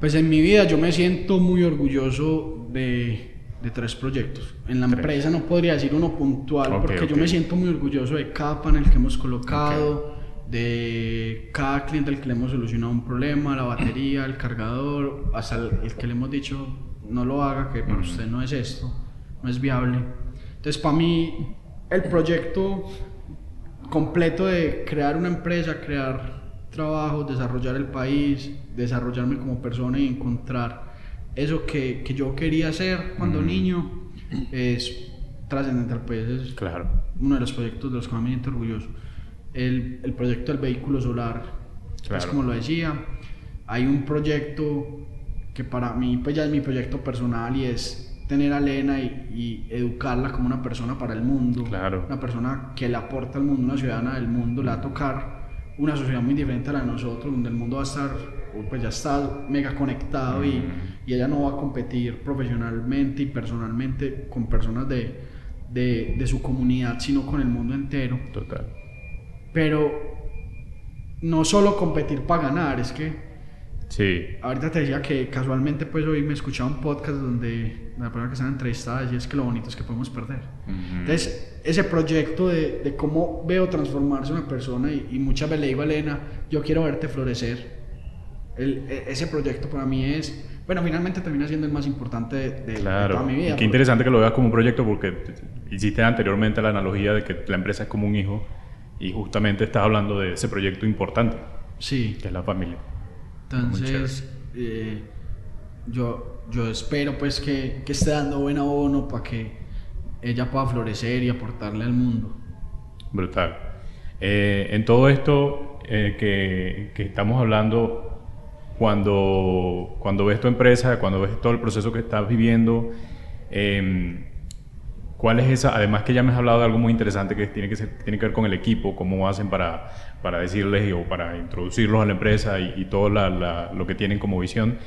Pues en mi vida yo me siento muy orgulloso de, de tres proyectos. En la Tres. empresa no podría decir uno puntual porque yo me siento muy orgulloso de cada panel que hemos colocado, de cada cliente al que le hemos solucionado un problema, la batería, el cargador, hasta el, el que le hemos dicho no lo haga, que para usted no es esto, no es viable. Entonces para mí el proyecto completo de crear una empresa, crear trabajo, desarrollar el país, desarrollarme como persona y encontrar eso que, que yo quería hacer cuando Mm. niño es trascendental, pues es Claro. uno de los proyectos de los que más me siento orgulloso. El, el proyecto del vehículo solar, pues Claro. como lo decía, hay un proyecto que para mí pues ya es mi proyecto personal y es tener a Lena y, y educarla como una persona para el mundo, Claro. una persona que le aporta al mundo, una ciudadana del mundo, le va a tocar una sociedad muy diferente a la de nosotros, donde el mundo va a estar, pues ya está mega conectado y, Mm. y ella no va a competir profesionalmente y personalmente con personas de, de, de su comunidad, sino con el mundo entero. Total. Pero no solo competir para ganar, es que Sí. ahorita te decía que casualmente pues hoy me escuchaba un podcast donde la persona que estaba entrevistada decía es que lo bonito es que podemos perder. Entonces, ese proyecto de, de cómo veo transformarse una persona y, y muchas veces le digo a Elena, yo quiero verte florecer. El- e- ese proyecto para mí es, bueno, finalmente termina siendo el más importante de, de- de Claro. toda mi vida. Y qué interesante que lo veas como un proyecto porque te- hiciste anteriormente la analogía de que la empresa es como un hijo y justamente estás hablando de ese proyecto importante, Sí, que es la familia. entonces eh, yo, yo espero pues que, que esté dando buen abono para que ella pueda florecer y aportarle al mundo. Brutal. Eh, en todo esto eh, que, que estamos hablando, cuando, cuando ves tu empresa, cuando ves todo el proceso que estás viviendo, em, ¿cuál es esa? Además que ya me has hablado de algo muy interesante que tiene que, tiene que ver con el equipo, cómo hacen para, para decirles o para introducirlos a la empresa y, todo lo que tienen como visión.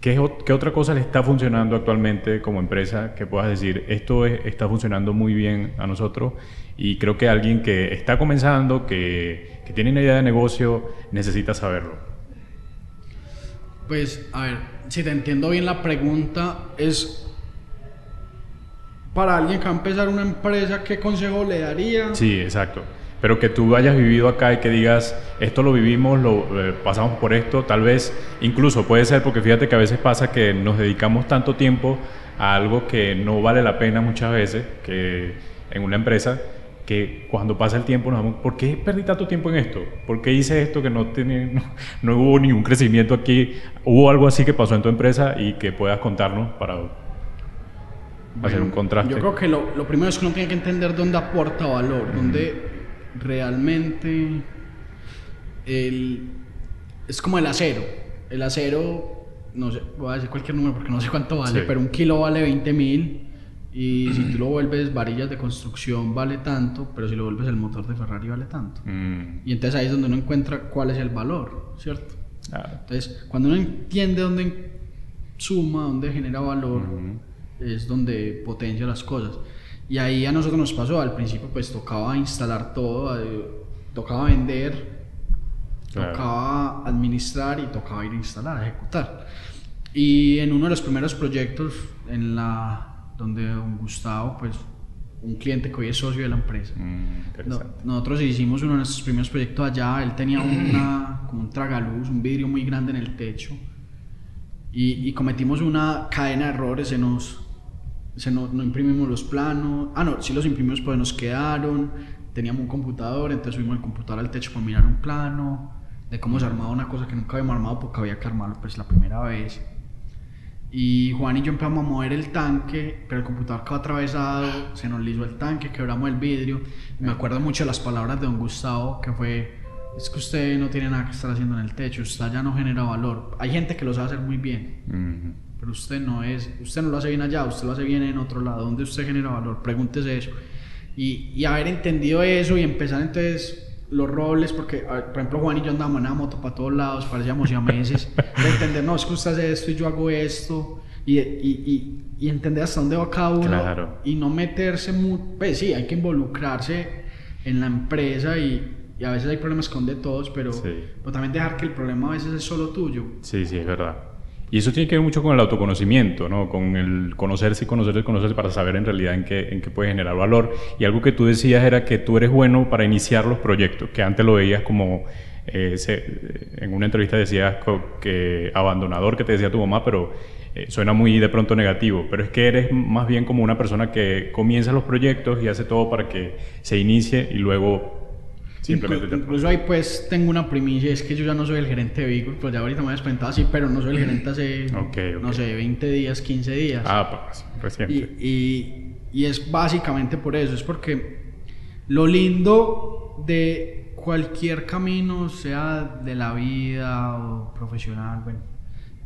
¿Qué, qué otra cosa le está funcionando actualmente como empresa que puedas decir, esto es- está funcionando muy bien a nosotros y creo que alguien que está comenzando, que, que tiene una idea de negocio, necesita saberlo? Pues, a ver, si te entiendo bien la pregunta, es para alguien que va a empezar una empresa, ¿qué consejo le daría? Sí, exacto. Pero que tú hayas vivido acá y que digas, esto lo vivimos, lo eh, pasamos por esto, tal vez, incluso puede ser porque fíjate que a veces pasa que nos dedicamos tanto tiempo a algo que no vale la pena muchas veces, que en una empresa, que cuando pasa el tiempo nos damos, ¿por qué perdí tanto tiempo en esto? ¿Por qué hice esto que no, tiene, no, no hubo ningún crecimiento aquí? ¿Hubo algo así que pasó en tu empresa y que puedas contarnos para hacer un contraste? Yo creo que lo, lo primero es que uno tiene que entender dónde aporta valor, dónde realmente el, es como el acero. El acero, no sé, voy a decir cualquier número porque no sé cuánto vale, Sí. pero un kilo vale 20 mil. Y si tú lo vuelves varillas de construcción vale tanto, pero si lo vuelves el motor de Ferrari vale tanto. Mm, Y entonces ahí es donde uno encuentra cuál es el valor, ¿cierto? ah, Entonces, cuando uno entiende dónde suma, dónde genera valor, es donde potencia las cosas. Y ahí a nosotros nos pasó, al principio pues tocaba instalar todo, eh, tocaba vender, Claro. tocaba administrar y tocaba ir a instalar, a ejecutar. Y en uno de los primeros proyectos, en la, donde don Gustavo, pues un cliente que hoy es socio de la empresa, Mm, no- nosotros hicimos uno de nuestros primeros proyectos allá. Él tenía una, como un tragaluz, un vidrio muy grande en el techo. Y, y cometimos una cadena de errores. Se nos, se no, no imprimimos los planos. Ah, no, sí los imprimimos, pues nos quedaron. Teníamos un computador, entonces subimos el computador al techo para mirar un plano de cómo se armaba una cosa que nunca habíamos armado porque había que armarlo pues la primera vez. Y Juan y yo empezamos a mover el tanque, pero el computador quedó atravesado, se nos lisó el tanque, quebramos el vidrio. me acuerdo mucho de las palabras de don Gustavo, que fue, es que usted no tiene nada que estar haciendo en el techo, usted ya no genera valor. Hay gente que lo sabe hacer muy bien, pero usted no es, usted no lo hace bien allá, usted lo hace bien en otro lado, donde usted genera valor, pregúntese eso. Y, y haber entendido eso y empezar entonces los roles, porque por ejemplo Juan y yo andábamos en una moto para todos lados, parecíamos meses de entender, no, es que usted hace esto y yo hago esto, y, y, y, entender hasta dónde va cada uno, y no meterse muy, pues sí, hay que involucrarse en la empresa y, a veces hay problemas con de todos, pero, pero también dejar que el problema a veces es solo tuyo. Sí, sí, es verdad. Y eso tiene que ver mucho con el autoconocimiento, ¿no? con el conocerse y conocerse y conocerse para saber en realidad en qué, en qué puede generar valor. Y algo que tú decías era que tú eres bueno para iniciar los proyectos, que antes lo veías como, eh, en una entrevista decías que abandonador, que te decía tu mamá, pero eh, suena muy de pronto negativo, pero es que eres más bien como una persona que comienza los proyectos y hace todo para que se inicie y luego Simplemente incluso ahí pues tengo una primicia, es que yo ya no soy el gerente de Beagle, pues ya ahorita me habías presentado así, pero no soy el gerente hace, no sé, 20 días, 15 días. Ah, pues, reciente. Y, y, es básicamente por eso, es porque lo lindo de cualquier camino, sea de la vida o profesional, bueno,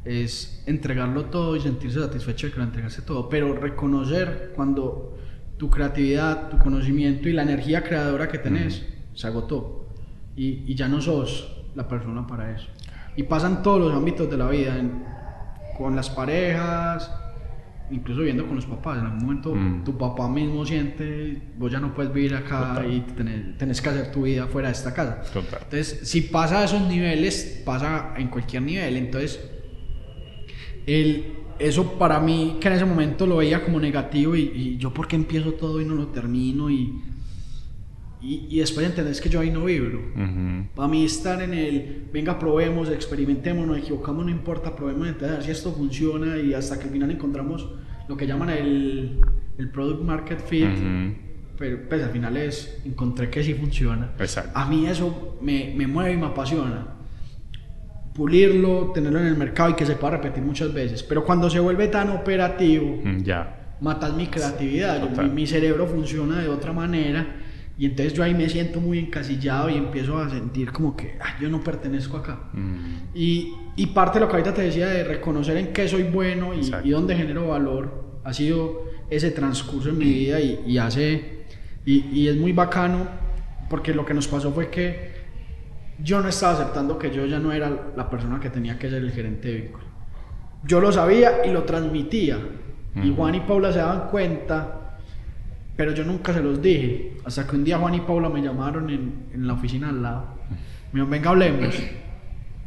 es entregarlo todo y sentirse satisfecho de que lo entregaste todo, pero reconocer cuando tu creatividad, tu conocimiento y la energía creadora que tenés se agotó y, y, ya no sos la persona para eso. Y pasan todos los ámbitos de la vida, con las parejas, incluso viendo con los papás. En algún momento mm. tu papá mismo siente, vos ya no puedes vivir acá y tenés, tenés, que hacer tu vida fuera de esta casa. Entonces, si pasa a esos niveles, pasa en cualquier nivel. Entonces, el, eso para mí, que en ese momento lo veía como negativo y, y yo porque empiezo todo y no lo termino y y, y, después entendés que yo ahí no vibro. Para mí estar en el, venga, probemos, experimentemos, nos equivocamos, no importa, probemos, entender si esto funciona y hasta que al final encontramos lo que llaman el, el product market fit. Pero pues al final es, encontré que sí funciona. Exacto. A mí eso me, me mueve y me apasiona. Pulirlo, tenerlo en el mercado y que se pueda repetir muchas veces. Pero cuando se vuelve tan operativo, ya. matas mi creatividad. mi, mi cerebro funciona de otra manera y entonces yo ahí me siento muy encasillado y empiezo a sentir como que yo no pertenezco acá. Mm. Y, y, parte de lo que ahorita te decía de reconocer en qué soy bueno y, y dónde genero valor, ha sido ese transcurso en mi vida y, y hace... Y, es muy bacano porque lo que nos pasó fue que yo no estaba aceptando que yo ya no era la persona que tenía que ser el gerente de vehículo. Yo lo sabía y lo transmitía. Y Juan y Paula se daban cuenta pero yo nunca se los dije. Hasta que un día Juan y Paula me llamaron en, en la oficina al lado. Me dijeron, venga, hablemos.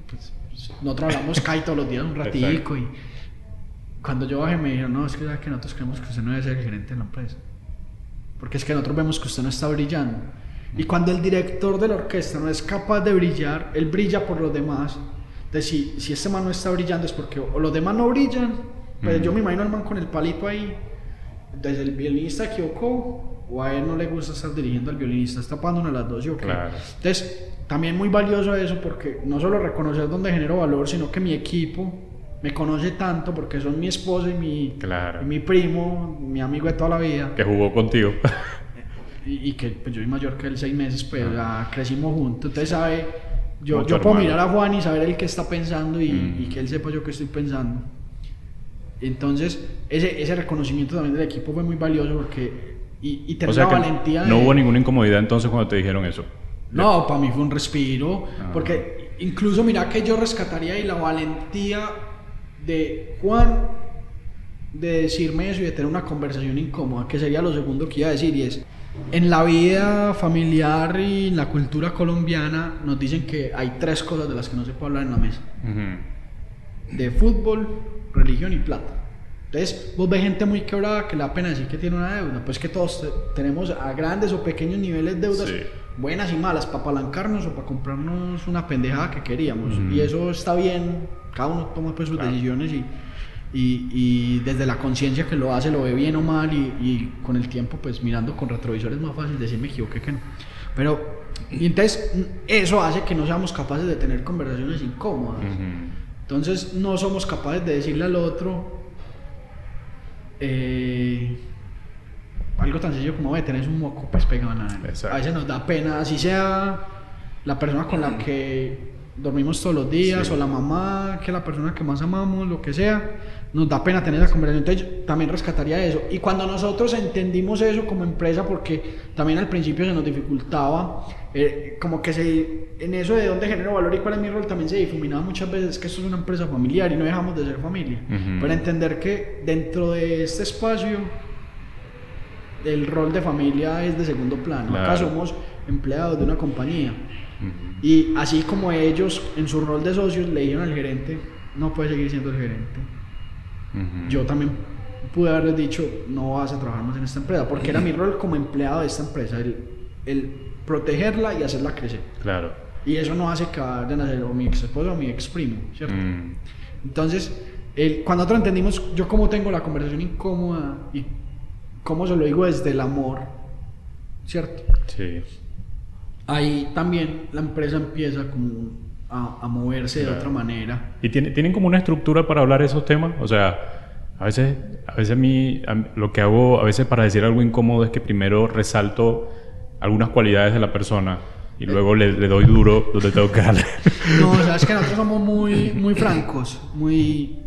Pues, nosotros hablamos CAI todos los días un ratico y cuando yo bajé me dijeron, no, es que, que nosotros creemos que usted no debe ser el gerente de la empresa. Porque es que nosotros vemos que usted no está brillando. Y cuando el director de la orquesta no es capaz de brillar, él brilla por los demás. Entonces, si, si este man no está brillando es porque o los demás no brillan, pero yo me imagino al man con el palito ahí desde el violinista equivocó o a él no le gusta estar dirigiendo al violinista, está de las dos, yo claro. Entonces, también muy valioso eso porque no solo reconocer dónde genero valor, sino que mi equipo me conoce tanto porque son mi esposo y mi, claro. mi primo, mi amigo de toda la vida. Que jugó contigo. y, que pues, yo soy mayor que él seis meses, pues ya crecimos juntos. Entonces, sabe, yo, yo puedo mirar a Juan y saber el que está pensando y, mm. y que él sepa yo qué estoy pensando. Entonces, ese, ese reconocimiento también del equipo fue muy valioso porque. Y, y tener la valentía. No hubo ninguna incomodidad entonces cuando te dijeron eso. No, para mí fue un respiro. Ah. Porque incluso, mira que yo rescataría ahí la valentía de Juan de decirme eso y de tener una conversación incómoda, que sería lo segundo que iba a decir, y es, en la vida familiar y en la cultura colombiana nos dicen que hay tres cosas de las que no se puede hablar en la mesa. De fútbol, religión y plata. Entonces, vos ves gente muy quebrada que le da pena decir que tiene una deuda. Pues que todos tenemos a grandes o pequeños niveles deudas, buenas y malas, para apalancarnos o para comprarnos una pendejada que queríamos. Y eso está bien, cada uno toma pues sus decisiones y... y, y desde la conciencia que lo hace lo ve bien o mal y, y, con el tiempo pues mirando con retrovisores es más fácil decir me equivoqué que no. Pero y entonces eso hace que no seamos capaces de tener conversaciones incómodas. Entonces no somos capaces de decirle al otro eh, algo tan sencillo como, ve, tenés un moco, pues pega nada. A veces nos da pena, así sea la persona con la que dormimos todos los días, o la mamá, que es la persona que más amamos, lo que sea, nos da pena tener esa conversación. Entonces, también rescataría eso. Y cuando nosotros entendimos eso como empresa, porque también al principio se nos dificultaba, eh, como que se, en eso de dónde genero valor y cuál es mi rol, también se difuminaba muchas veces que esto es una empresa familiar y no dejamos de ser familia. Para entender que dentro de este espacio, el rol de familia es de segundo plano. Acá somos empleados de una compañía. Y así como ellos, en su rol de socios, le dijeron al gerente, no puede seguir siendo el gerente. Yo también pude haberles dicho, no vas a trabajar más en esta empresa, porque era mi rol como empleado de esta empresa, el, protegerla y hacerla crecer. Claro. Y eso no hace que vayan a ser o mi ex esposo o mi ex primo, ¿cierto? Entonces, el, cuando nosotros entendimos, yo cómo tengo la conversación incómoda y cómo se lo digo desde el amor, ¿cierto? Sí ahí también la empresa empieza como a, moverse de otra manera. ¿Y tiene, tienen como una estructura para hablar esos temas? O sea, a veces, a veces a mí, lo que hago a veces para decir algo incómodo es que primero resalto algunas cualidades de la persona y eh. luego le, doy duro donde tengo que darle. No, o sea, es que nosotros somos muy, muy francos, muy,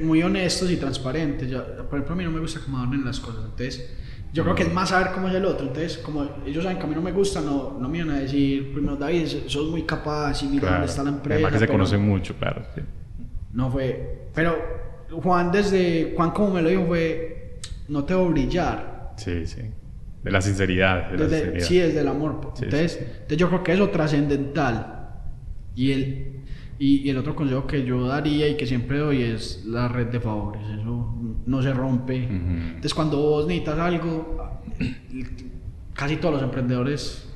muy honestos y transparentes. por ejemplo, a mí no me gusta que me hablen las cosas. Entonces, yo creo que es más saber cómo es el otro. Entonces, como ellos saben que a mí no me gusta, no, no me van a decir, primero, David, sos muy capaz y mira dónde está la empresa. Además que se conocen mucho, claro. No fue. Pero Juan, desde. Juan, como me lo dijo, fue. No te voy a brillar. Sí, sí. De la sinceridad. De desde, la Sí, desde el amor. entonces, entonces, yo creo que eso trascendental. Y el, y, el otro consejo que yo daría y que siempre doy es la red de favores. Eso no se rompe. Entonces, cuando vos necesitas algo, casi todos los emprendedores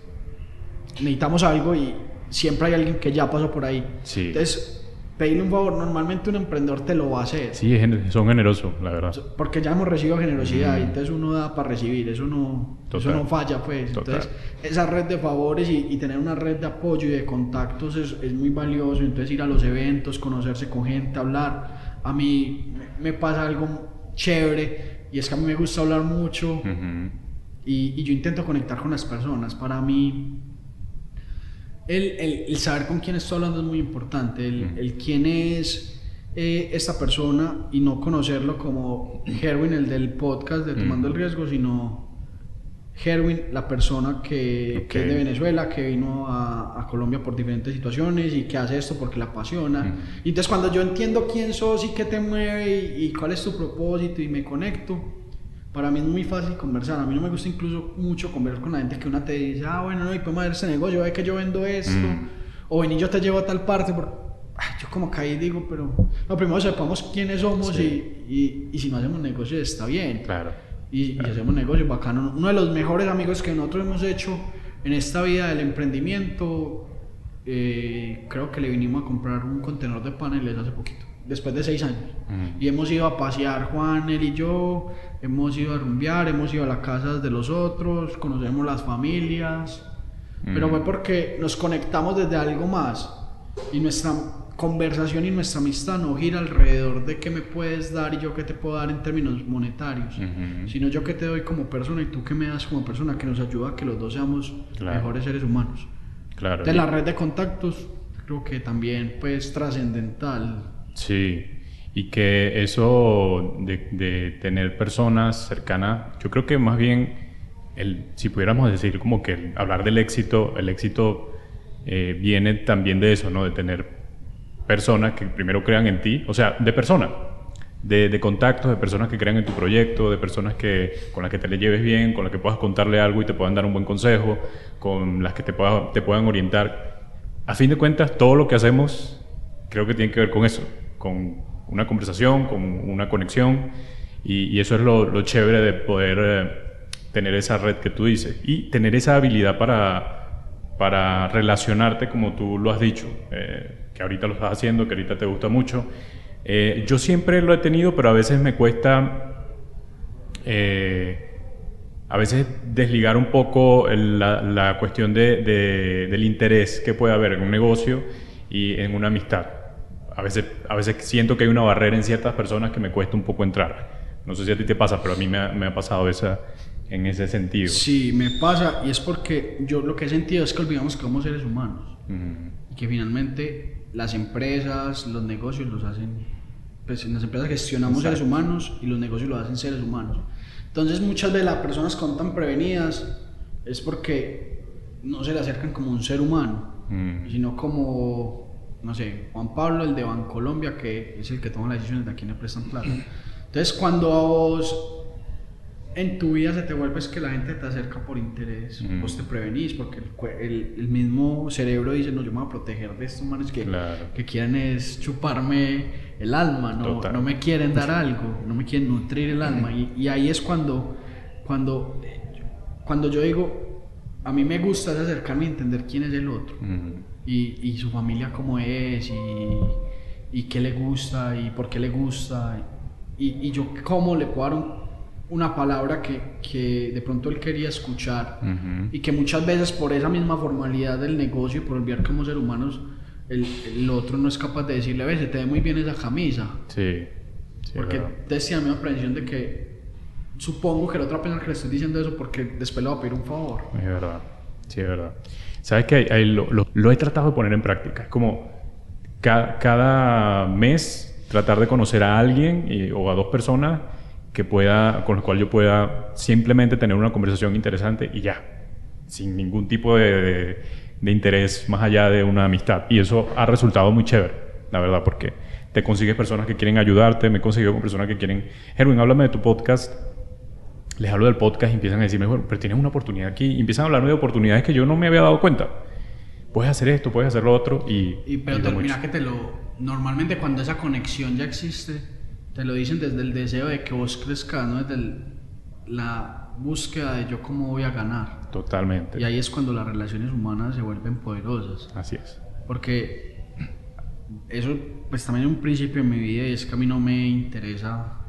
necesitamos algo y siempre hay alguien que ya pasó por ahí. Entonces, pedirle un favor, normalmente un emprendedor te lo va a hacer. Sí, son generosos, la verdad. Porque ya hemos recibido generosidad, y entonces uno da para recibir, eso no, eso no falla, pues. Entonces, esa red de favores y, tener una red de apoyo y de contactos es, es, muy valioso. Entonces, ir a los eventos, conocerse con gente, hablar. A mí me pasa algo chévere y es que a mí me gusta hablar mucho y, y yo intento conectar con las personas. Para mí, el, el, saber con quién estoy hablando es muy importante, el, el quién es eh, esta persona y no conocerlo como Herwin, el del podcast de Tomando el Riesgo, sino Herwin, la persona que, que, es de Venezuela, que vino a, a, Colombia por diferentes situaciones y que hace esto porque le apasiona. Y entonces cuando yo entiendo quién sos y qué te mueve y, y cuál es tu propósito y me conecto, para mí es muy fácil conversar. A mí no me gusta incluso mucho conversar con la gente que una te dice, ah, bueno, no, y podemos hacer ese negocio, ve que yo vendo esto, mm. o ven y yo te llevo a tal parte. Porque, yo como caí digo, pero no, primero sepamos quiénes somos y, y, si no hacemos negocio está bien. Claro. Y, hacemos negocio bacano. Uno de los mejores amigos que nosotros hemos hecho en esta vida del emprendimiento, eh, creo que le vinimos a comprar un contenedor de paneles hace poquito después de seis años. Y hemos ido a pasear Juan, él y yo, hemos ido a rumbear, hemos ido a las casas de los otros, conocemos las familias, pero fue porque nos conectamos desde algo más y nuestra conversación y nuestra amistad no gira alrededor de qué me puedes dar y yo qué te puedo dar en términos monetarios, sino yo qué te doy como persona y tú qué me das como persona que nos ayuda a que los dos seamos mejores seres humanos. Claro. De la red de contactos creo que también pues trascendental Sí, y que eso de, tener personas cercanas, yo creo que más bien, el, si pudiéramos decir como que hablar del éxito, el éxito eh, viene también de eso, ¿no? De tener personas que primero crean en ti, o sea, de personas, de, de, contactos, de personas que crean en tu proyecto, de personas que, con las que te le lleves bien, con las que puedas contarle algo y te puedan dar un buen consejo, con las que te, te puedan orientar. A fin de cuentas, todo lo que hacemos creo que tiene que ver con eso, con una conversación, con una conexión, y, eso es lo, chévere de poder eh, tener esa red que tú dices y tener esa habilidad para, para relacionarte como tú lo has dicho, eh, que ahorita lo estás haciendo, que ahorita te gusta mucho, Eh, yo siempre lo he tenido, pero a veces me cuesta, a veces desligar un poco la, cuestión de, de, del interés que puede haber en un negocio y en una amistad. A veces, a veces siento que hay una barrera en ciertas personas que me cuesta un poco entrar. No sé si a ti te pasa, pero a mí me ha, me ha pasado esa, en ese sentido. Sí, me pasa y es porque yo lo que he sentido es que olvidamos que somos seres humanos Ujú. y que finalmente las empresas, los negocios los hacen, pues en las empresas gestionamos Exacto. seres humanos y los negocios lo hacen seres humanos. Entonces muchas de las personas no tan prevenidas es porque no se le acercan como un ser humano, Mm. sino como, no sé, Juan Pablo, el de Bancolombia, que es el que toma las decisiones de a quién le prestan plata. Entonces cuando a vos en tu vida se te vuelve es que la gente te acerca por interés, Mm. vos te prevenís, porque el, el- el mismo cerebro dice, no, yo me voy a proteger de estos manes que, Claro. que quieren es chuparme el alma, no, no me quieren dar algo, no me quieren nutrir el alma. Y, y ahí es cuando, cuando, cuando yo digo, a mí me gusta acercarme y entender quién es el otro Ujú. Y, y su familia cómo es y, y qué le gusta y por qué le gusta y, y yo cómo le puedo dar un- una palabra que, que de pronto él quería escuchar Ujú. y que muchas veces por esa misma formalidad del negocio y por olvidar que somos seres humanos el, el otro no es capaz de decirle, ve, se te ve muy bien esa camisa Sí. sí, porque tiene la misma prevención de que supongo que la otra persona que le estoy diciendo eso porque después le va a pedir un favor Es verdad, sí, es verdad. Sabes que lo, he tratado de poner en práctica. Es como ca- cada mes tratar de conocer a alguien o a dos personas que pueda, con los cuales yo pueda simplemente tener una conversación interesante y ya, sin ningún tipo de, interés más allá de una amistad. Y eso ha resultado muy chévere, la verdad, porque te consigues personas que quieren ayudarte, me he conseguido con personas que quieren, Erwin, háblame de tu podcast, les hablo del podcast y empiezan a decirme, bueno, pero tienes una oportunidad aquí. Y empiezan a hablarme de oportunidades que yo no me había dado cuenta. Puedes hacer esto, puedes hacer lo otro y... Y pero ayuda te- mira mucho. que te lo. Normalmente cuando esa conexión ya existe, te lo dicen desde el deseo de que vos crezcas, ¿no? Desde el- la búsqueda de yo cómo voy a ganar. Totalmente. Y ahí es cuando las relaciones humanas se vuelven poderosas. Así es. Porque eso, pues también es un principio en mi vida y es que a mí no me interesa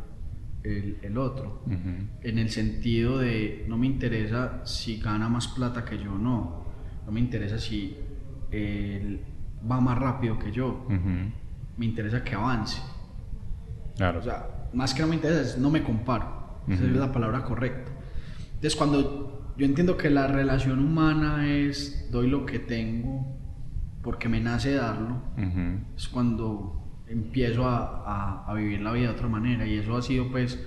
el, el otro. Ujú. En el sentido de no me interesa si gana más plata que yo o no. No me interesa si él va más rápido que yo. Ujú. Me interesa que avance. Claro. O sea, más que no me interesa, es no me comparo. Esa es la palabra correcta. Entonces, cuando yo entiendo que la relación humana es doy lo que tengo porque me nace darlo, es cuando empiezo a, a- a vivir la vida de otra manera. Y eso ha sido, pues,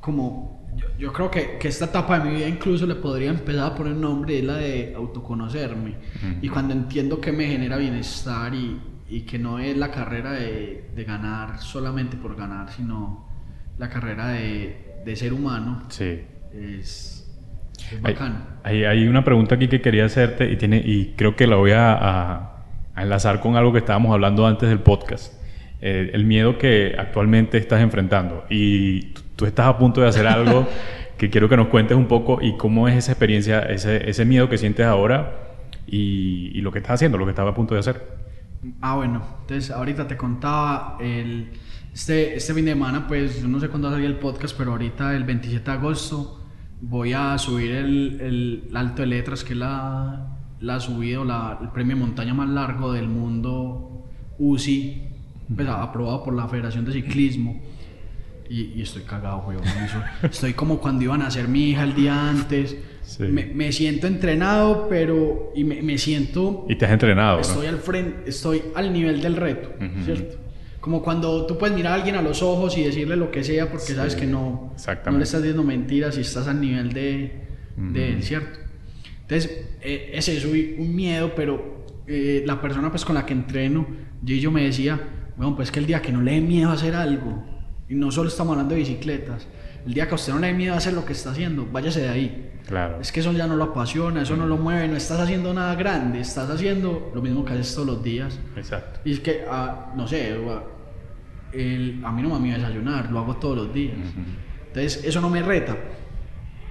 como. Yo, yo creo que, que esta etapa de mi vida incluso le podría empezar a poner nombre, es la de autoconocerme. Ujú. Y cuando entiendo que me genera bienestar y, y que no es la carrera de, de ganar solamente por ganar, sino la carrera de, de ser humano, Sí. es, es Hay, bacano. hay, hay una pregunta aquí que quería hacerte y, tiene, y creo que la voy a- a enlazar con algo que estábamos hablando antes del podcast. Eh, el miedo que actualmente estás enfrentando. Y tú- estás a punto de hacer algo que quiero que nos cuentes un poco y cómo es esa experiencia, ese, ese miedo que sientes ahora y, y lo que estás haciendo, lo que estás a punto de hacer. Ah, bueno, entonces ahorita te contaba, el, este, este fin de semana, pues yo no sé cuándo va a salir el podcast, pero ahorita el 27 de agosto voy a subir el, el Alto de Letras, que es la, la subido, la, el premio montaña más largo del mundo UCI, pues, aprobado por la Federación de Ciclismo. Y, y estoy cagado, weón. Estoy como cuando iban a nacer mi hija el día antes. Sí. Me, me siento entrenado, pero. Y me, me siento Y te has entrenado, ¿no? Estoy al frente, estoy al nivel del reto, Ujú. ¿cierto? Como cuando tú puedes mirar a alguien a los ojos y decirle lo que sea porque Sí, sabes que no, no le estás diciendo mentiras y estás al nivel de, de él. ¿cierto? Entonces, eh, es eso, y un miedo, pero eh, la persona pues con la que entreno, yo, yo me decía, bueno, pues que el día que no le dé miedo a hacer algo, y no solo estamos hablando de bicicletas, el día que a usted no le dé miedo a hacer lo que está haciendo, váyase de ahí. Claro. Es que eso ya no lo apasiona, eso no lo mueve, no estás haciendo nada grande, estás haciendo lo mismo que haces todos los días. Exacto. Y es que, ah, no sé, el- a mí no me amiga desayunar, lo hago todos los días. Entonces, eso no me reta,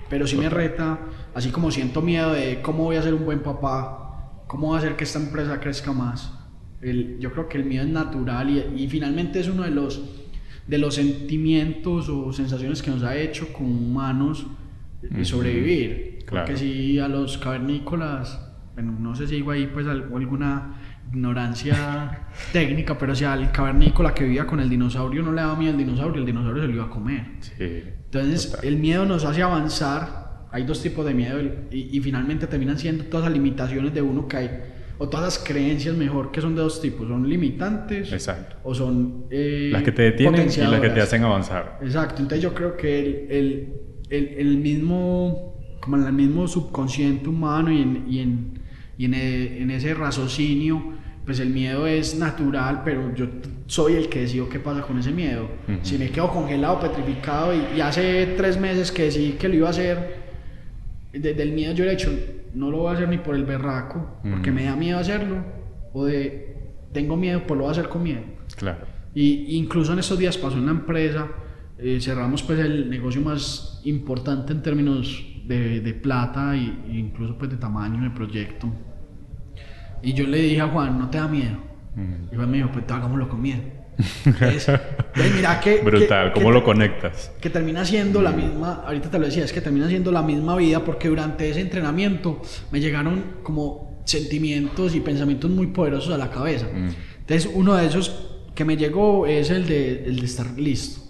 pero sí me reta, así como siento miedo de cómo voy a ser un buen papá, cómo voy a hacer que esta empresa crezca más. El, yo creo que el miedo es natural y, y finalmente es uno de los, de los sentimientos o sensaciones que nos ha hecho como humanos eh, sobrevivir. Claro. Porque si a los cavernícolas, bueno, no sé si digo ahí pues al- alguna ignorancia técnica, pero si al cavernícola que vivía con el dinosaurio no le daba miedo al dinosaurio, el dinosaurio se lo iba a comer. Sí. Entonces, Total. el miedo nos hace avanzar. Hay dos tipos de miedo y, y finalmente terminan siendo todas las limitaciones de uno que hay, o todas las creencias mejor, que son de dos tipos: son limitantes Exacto. o son. eh, Las que te detienen y las que te hacen avanzar. Exacto, entonces yo creo que el, el, el, el mismo, como en el mismo subconsciente humano y en, y en, y en, e- en ese raciocinio, pues el miedo es natural, pero yo soy el que decido qué pasa con ese miedo. Ujú. Si me quedo congelado, petrificado, y, y hace tres meses que decidí que lo iba a hacer, desde el miedo yo le he hecho, no lo voy a hacer ni por el berraco, porque me da miedo hacerlo, o de, tengo miedo, pues lo voy a hacer con miedo. Claro. Y incluso en estos días pasó en la empresa, eh, cerramos pues el negocio más importante en términos de, de plata e incluso pues de tamaño de proyecto. Y yo le dije a Juan, no te da miedo. Mm. Y Juan me dijo, pues hagámoslo con miedo. Entonces, entonces mira que... Brutal. que- ¿Cómo que- lo conectas? que termina siendo la misma, ahorita te lo decía, es que termina siendo la misma vida porque durante ese entrenamiento me llegaron como sentimientos y pensamientos muy poderosos a la cabeza. Mm. Entonces uno de esos que me llegó es el de, el de estar listo.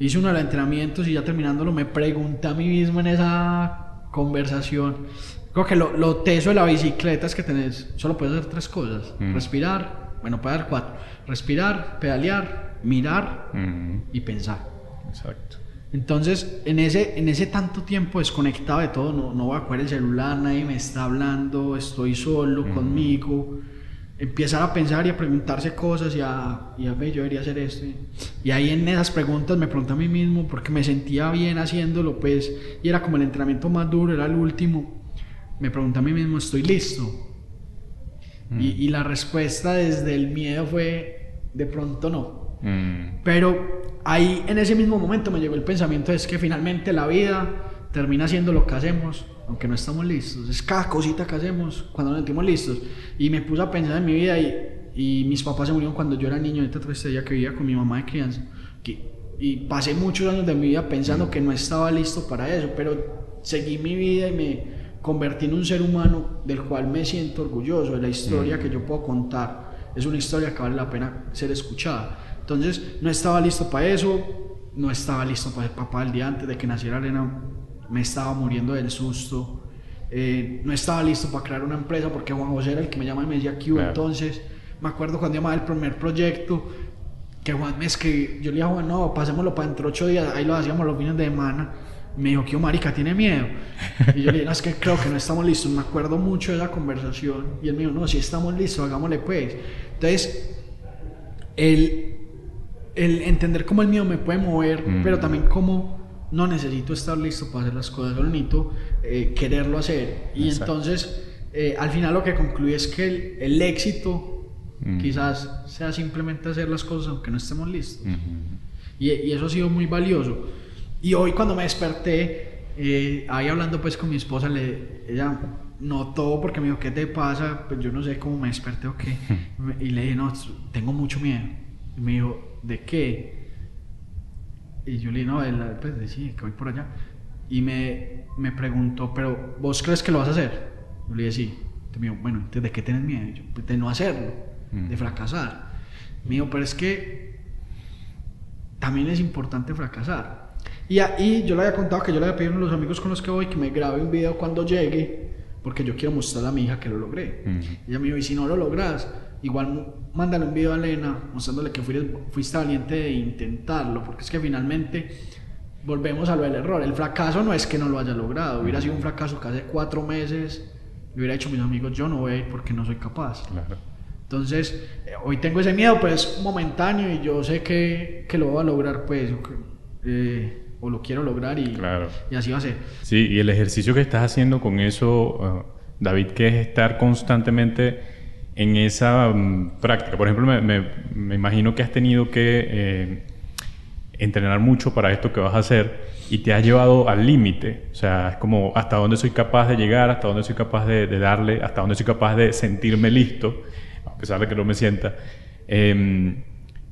Hice uno de los entrenamientos y ya terminándolo me pregunté a mí mismo en esa conversación. Creo que lo, lo teso de la bicicleta es que tenés, solo puedes hacer tres cosas. Mm. Respirar, bueno, puedes hacer cuatro. Respirar, pedalear, mirar y pensar. Exacto. Entonces, en ese, en ese tanto tiempo desconectado de todo, no, no voy a coger el celular, nadie me está hablando, estoy solo conmigo, empezar a pensar y a preguntarse cosas y a, y a ver, yo debería hacer esto. Y ahí en esas preguntas me pregunté a mí mismo porque me sentía bien haciéndolo, pues, y era como el entrenamiento más duro, era el último. Me pregunté a mí mismo, ¿estoy listo? Y, y la respuesta desde el miedo fue, de pronto no. Mm. Pero ahí en ese mismo momento me llegó el pensamiento es que finalmente la vida termina siendo lo que hacemos, aunque no estamos listos. Es cada cosita que hacemos cuando nos sentimos listos. Y me puse a pensar en mi vida y, y mis papás se murieron cuando yo era niño, ahorita triste día que vivía con mi mamá de crianza. Que- y pasé muchos años de mi vida pensando que no estaba listo para eso, pero seguí mi vida y me convertí en un ser humano del cual me siento orgulloso de la historia que yo puedo contar. Es una historia que vale la pena ser escuchada. Entonces, no estaba listo para eso, no estaba listo para ser papá el día antes de que naciera Elena, me estaba muriendo del susto, eh, no estaba listo para crear una empresa porque Juan José era el que me llamaba y me decía Claro. entonces, me acuerdo cuando llamaba el primer proyecto, que Juan me escribió, yo le dije Juan, no, pasémoslo para dentro de ocho días, ahí lo hacíamos los fines de semana, me dijo, que marica, tiene miedo, y yo le dije, no, es que creo que no estamos listos, me acuerdo mucho de esa conversación, y él me dijo, no, si estamos listos, hagámosle pues, entonces, el, el entender cómo el miedo me puede mover, Mm. pero también cómo no necesito estar listo para hacer las cosas, solo necesito eh, quererlo hacer. Y Exacto. entonces, eh, al final lo que concluye es que el, el éxito Mm. quizás sea simplemente hacer las cosas aunque no estemos listos. Y, y eso ha sido muy valioso. Y hoy cuando me desperté, eh, ahí hablando pues con mi esposa, le, ella notó porque me dijo, ¿qué te pasa? Pues yo no sé cómo me desperté o qué. Y le dije, no, tengo mucho miedo. Y me dijo, ¿de qué? Y yo le dije, no, pues de sí, que voy por allá. Y me, me preguntó, ¿pero vos crees que lo vas a hacer? Yo le dije, sí. Me dijo, bueno, entonces, ¿de qué tienes miedo? Y yo, "Pues, de no hacerlo, Mm. de fracasar. Me dijo, pero es que también es importante fracasar. Y ahí yo le había contado que yo le había pedido a los amigos con los que voy que me grabe un video cuando llegue, porque yo quiero mostrarle a mi hija que lo logré. Ujú. Ella me dijo, y si no lo logras, igual mándale un video a Elena mostrándole que fuiste, fuiste valiente de intentarlo, porque es que finalmente volvemos a lo del error. El fracaso no es que no lo haya logrado, hubiera sido un fracaso que hace cuatro meses le hubiera dicho a mis amigos, yo no voy a ir porque no soy capaz. Claro. Entonces, eh, hoy tengo ese miedo, pero es momentáneo y yo sé que, que lo voy a lograr, pues, eh, o lo quiero lograr y, Claro. y así va a ser. Sí, y el ejercicio que estás haciendo con eso, uh, David, que es estar constantemente en esa mm, práctica. Por ejemplo, me, me- me imagino que has tenido que eh, entrenar mucho para esto que vas a hacer y te has llevado al límite. O sea, es como hasta dónde soy capaz de llegar, hasta dónde soy capaz de, de darle, hasta dónde soy capaz de sentirme listo. a pesar de que no me sienta. Em,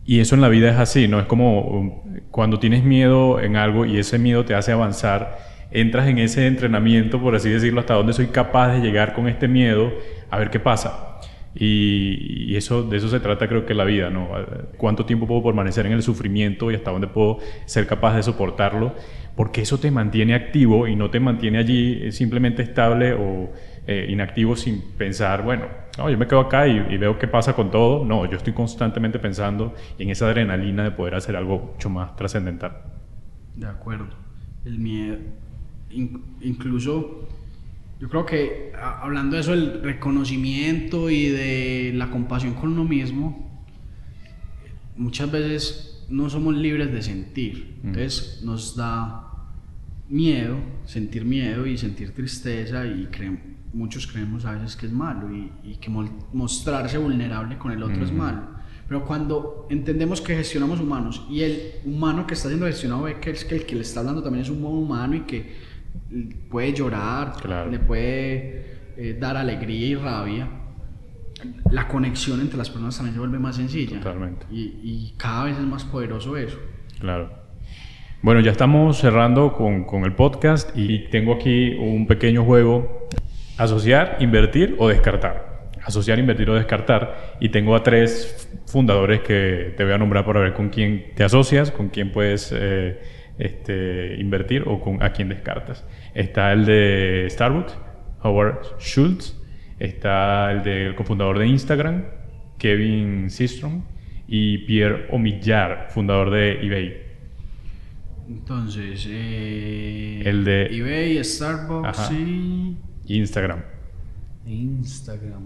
y eso en la vida es así, ¿no? Es como um, cuando tienes miedo en algo y ese miedo te hace avanzar, entras en ese entrenamiento, por así decirlo, hasta dónde soy capaz de llegar con este miedo, a ver qué pasa. Y, eso, de eso se trata creo que la vida, ¿no? ¿Cuánto tiempo puedo permanecer en el sufrimiento y hasta dónde puedo ser capaz de soportarlo? Porque eso te mantiene activo y no te mantiene allí eh, simplemente estable o eh, inactivo sin pensar, bueno, yo me quedo acá y, y, veo qué pasa con todo. No, yo estoy constantemente pensando en esa adrenalina de poder hacer algo mucho más trascendental. De acuerdo. El miedo, incluso yo creo que hablando de eso, el reconocimiento y de la compasión con uno mismo, muchas veces no somos libres de sentir. Mm. Entonces nos da miedo, sentir miedo y sentir tristeza y muchos creemos a veces que es malo y, que mostrarse vulnerable con el otro es malo. Pero cuando entendemos que gestionamos humanos y el humano que está siendo gestionado ve que, es que el que le está hablando también es un humano y que puede llorar, le puede eh, dar alegría y rabia, la conexión entre las personas también se vuelve más sencilla. Totalmente. Y, cada vez es más poderoso eso. Claro. Bueno, ya estamos cerrando con, con, el podcast y tengo aquí un pequeño juego. Asociar, invertir o descartar. Asociar, invertir o descartar. Y tengo a tres fundadores que te voy a nombrar para ver con quién te asocias, con quién puedes... Eh, este, invertir o con a quién descartas. Está el de Starbucks, Howard Schultz, está el del cofundador de Instagram, Kevin Systrom, y Pierre Omillar, fundador de eBay. Entonces, eh, el de eBay, Starbucks y Instagram. Instagram.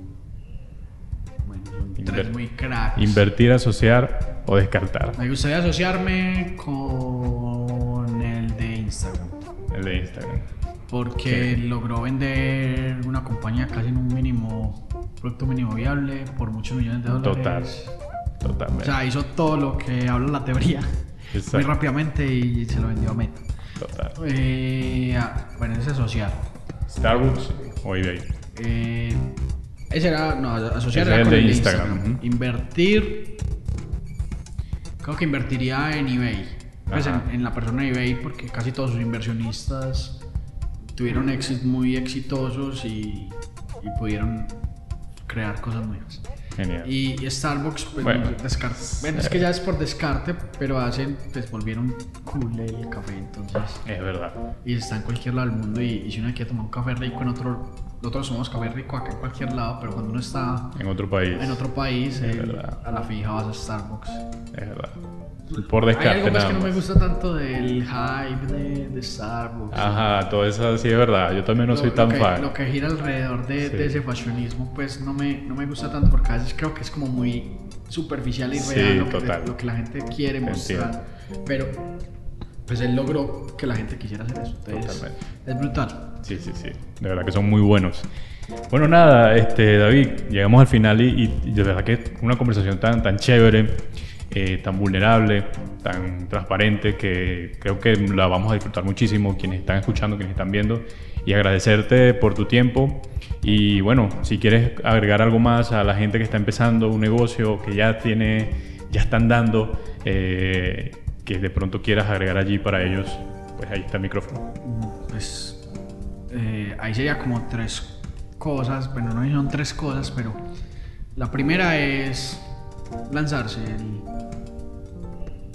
Bueno, tres muy cracks. Invertir, asociar o descartar. Me gustaría asociarme con el de Instagram. El de Instagram. Porque logró vender una compañía casi en un mínimo, producto mínimo viable por muchos millones de dólares. Total. Totalmente. O sea, hizo todo lo que habla la teoría muy rápidamente y se lo vendió a Meta. Total. Eh, ah, bueno, ese es asociar. Starbucks o eBay. Eh, ese era, no, asociar era con el de Instagram. Invertir, creo que invertiría en eBay. Pues en, la persona de eBay, porque casi todos sus inversionistas tuvieron éxitos muy exitosos y, y pudieron crear cosas nuevas. Genial. Y Starbucks, pues, bueno, Bueno, es que ya es por descarte, pero hacen, pues volvieron cool el café, entonces. Es verdad. Y está en cualquier lado del mundo. Y, y si uno quiere tomar un café rico en otro nosotros somos café rico acá en cualquier lado, pero cuando uno está en otro país, en otro país a la fija vas a Starbucks. Es verdad. Por descarte. Hay algo más que no me gusta tanto del hype de, de, Starbucks. Ajá, todo eso sí es verdad. Yo también no soy tan fan. Lo que gira alrededor de, ese fashionismo, pues no me, no me gusta tanto porque a veces creo que es como muy superficial y real lo, que, lo, que, la gente quiere mostrar. Pero pues él logró que la gente quisiera hacer eso. Totalmente. Es brutal. Sí, sí, sí. De verdad que son muy buenos. Bueno, nada, este, David, llegamos al final y, de verdad que una conversación tan, tan chévere, eh, tan vulnerable, tan transparente, que creo que la vamos a disfrutar muchísimo, quienes están escuchando, quienes están viendo, y agradecerte por tu tiempo. Y bueno, si quieres agregar algo más a la gente que está empezando un negocio, que ya tiene, ya están dando, eh, que de pronto quieras agregar allí para ellos, pues ahí está el micrófono. Pues eh, ahí sería como tres cosas, bueno, no son tres cosas, pero la primera es lanzarse,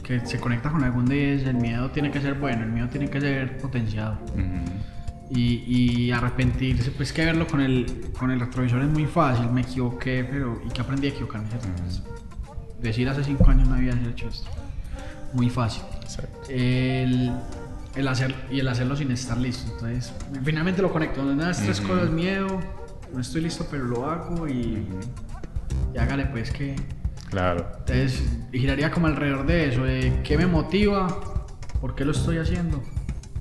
que se conecta con algún día, el miedo tiene que ser bueno, el miedo tiene que ser potenciado. y, arrepentirse, pues que verlo con el, con el retrovisor es muy fácil, me equivoqué, pero ¿y qué aprendí a equivocarme? Decir hace cinco años no había hecho esto muy fácil. El, el, hacer, y el hacerlo sin estar listo. Entonces, finalmente lo conecto. Donde nada, tres cosas, miedo, no estoy listo, pero lo hago y, y hágale pues que... Claro. Entonces, giraría como alrededor de eso, de qué me motiva, por qué lo estoy haciendo.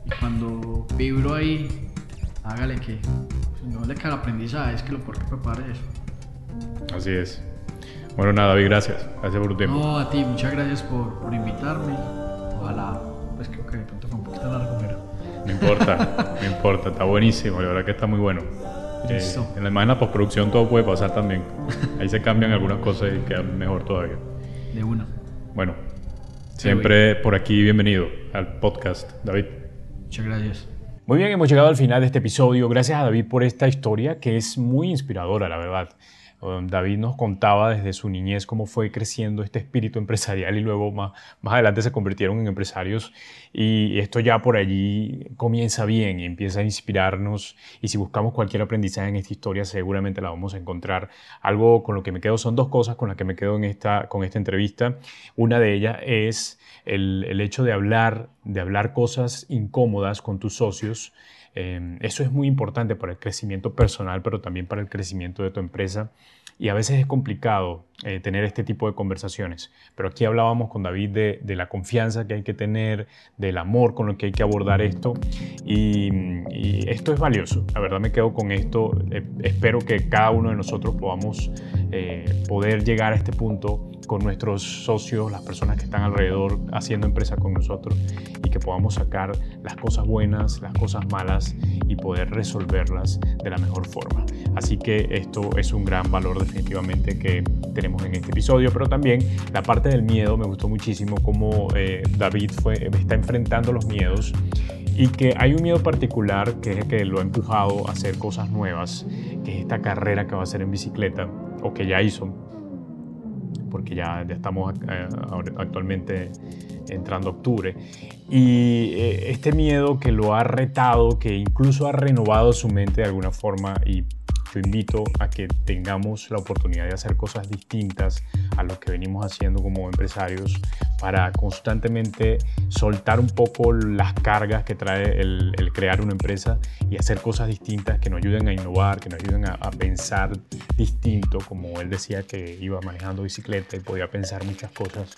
Y cuando vibro ahí, hágale que si no le queda aprendizaje, es que lo por qué prepare eso. Así es. Bueno, nada, David, gracias. Gracias por tu tiempo. No, a ti, muchas gracias por, por invitarme. Ojalá, pues creo que de pronto fue un poquito largo, pero. No importa, no importa, está buenísimo, la verdad que está muy bueno. Eh, en la imagen postproducción todo puede pasar también. Ahí se cambian algunas cosas y queda mejor todavía. De una. Bueno, siempre por aquí bienvenido al podcast, David. Muchas gracias. Muy bien, hemos llegado al final de este episodio. Gracias a David por esta historia que es muy inspiradora, la verdad. David nos contaba desde su niñez cómo fue creciendo este espíritu empresarial y luego más, más adelante se convirtieron en empresarios y esto ya por allí comienza bien y empieza a inspirarnos y si buscamos cualquier aprendizaje en esta historia seguramente la vamos a encontrar. Algo con lo que me quedo son dos cosas con las que me quedo en esta, con esta entrevista. Una de ellas es el, el hecho de hablar, de hablar cosas incómodas con tus socios Em, eso es muy importante para el crecimiento personal, pero también para el crecimiento de tu empresa. Y a veces es complicado eh, tener este tipo de conversaciones. Pero aquí hablábamos con David de, la confianza que hay que tener, del amor con el que hay que abordar esto. Y, esto es valioso. La verdad me quedo con esto. Eh, espero que cada uno de nosotros podamos eh, poder llegar a este punto con nuestros socios, las personas que están alrededor haciendo empresa con nosotros y que podamos sacar las cosas buenas, las cosas malas y poder resolverlas de la mejor forma. Así que esto es un gran valor definitivamente que tenemos en este episodio, pero también la parte del miedo me gustó muchísimo cómo eh, David fue, está enfrentando los miedos y que hay un miedo particular que es el que lo ha empujado a hacer cosas nuevas, que es esta carrera que va a hacer en bicicleta o que ya hizo porque ya, ya estamos eh, actualmente entrando octubre. Y eh, este miedo que lo ha retado, que incluso ha renovado su mente de alguna forma y yo invito a que tengamos la oportunidad de hacer cosas distintas a lo que venimos haciendo como empresarios para constantemente soltar un poco las cargas que trae el, crear una empresa y hacer cosas distintas que nos ayuden a innovar, que nos ayuden a, pensar distinto, como él decía que iba manejando bicicleta y podía pensar muchas cosas,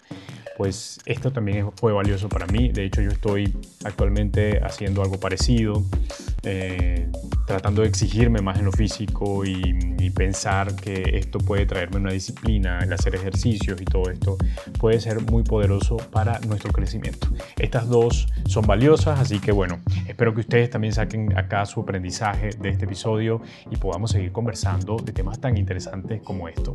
pues esto también fue valioso para mí. De hecho, yo estoy actualmente haciendo algo parecido, eh, tratando de exigirme más en lo físico y, pensar que esto puede traerme una disciplina, el hacer ejercicios y todo esto puede ser muy poderoso para nuestro crecimiento. Estas dos son valiosas, así que bueno, espero que ustedes también saquen acá su aprendizaje de este episodio y podamos seguir conversando de temas tan interesantes como esto.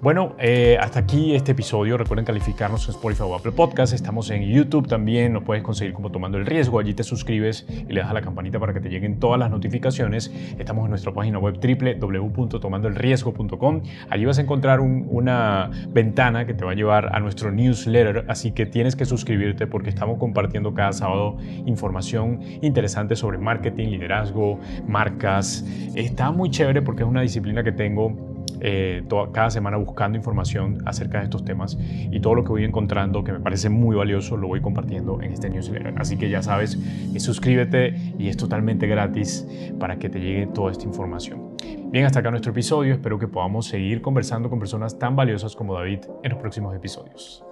Bueno, eh, hasta aquí este episodio. Recuerden calificarnos en Spotify o Apple Podcast. Estamos en YouTube también. Nos puedes conseguir como Tomando el Riesgo. Allí te suscribes y le das a la campanita para que te lleguen todas las notificaciones. Estamos en nuestra página web www.tomandoelriesgo.com. Allí vas a encontrar una ventana que te va a llevar a nuestro newsletter, así que tienes que suscribirte porque estamos compartiendo cada sábado información interesante sobre marketing, liderazgo, marcas. Está muy chévere porque es una disciplina que tengo eh, cada semana buscando información acerca de estos temas y todo lo que voy encontrando que me parece muy valioso lo voy compartiendo en este newsletter. Así que ya sabes, eh, suscríbete y es totalmente gratis para que te llegue toda esta información. Bien, hasta acá nuestro episodio. Espero que podamos seguir conversando con personas tan valiosas como David en los próximos episodios.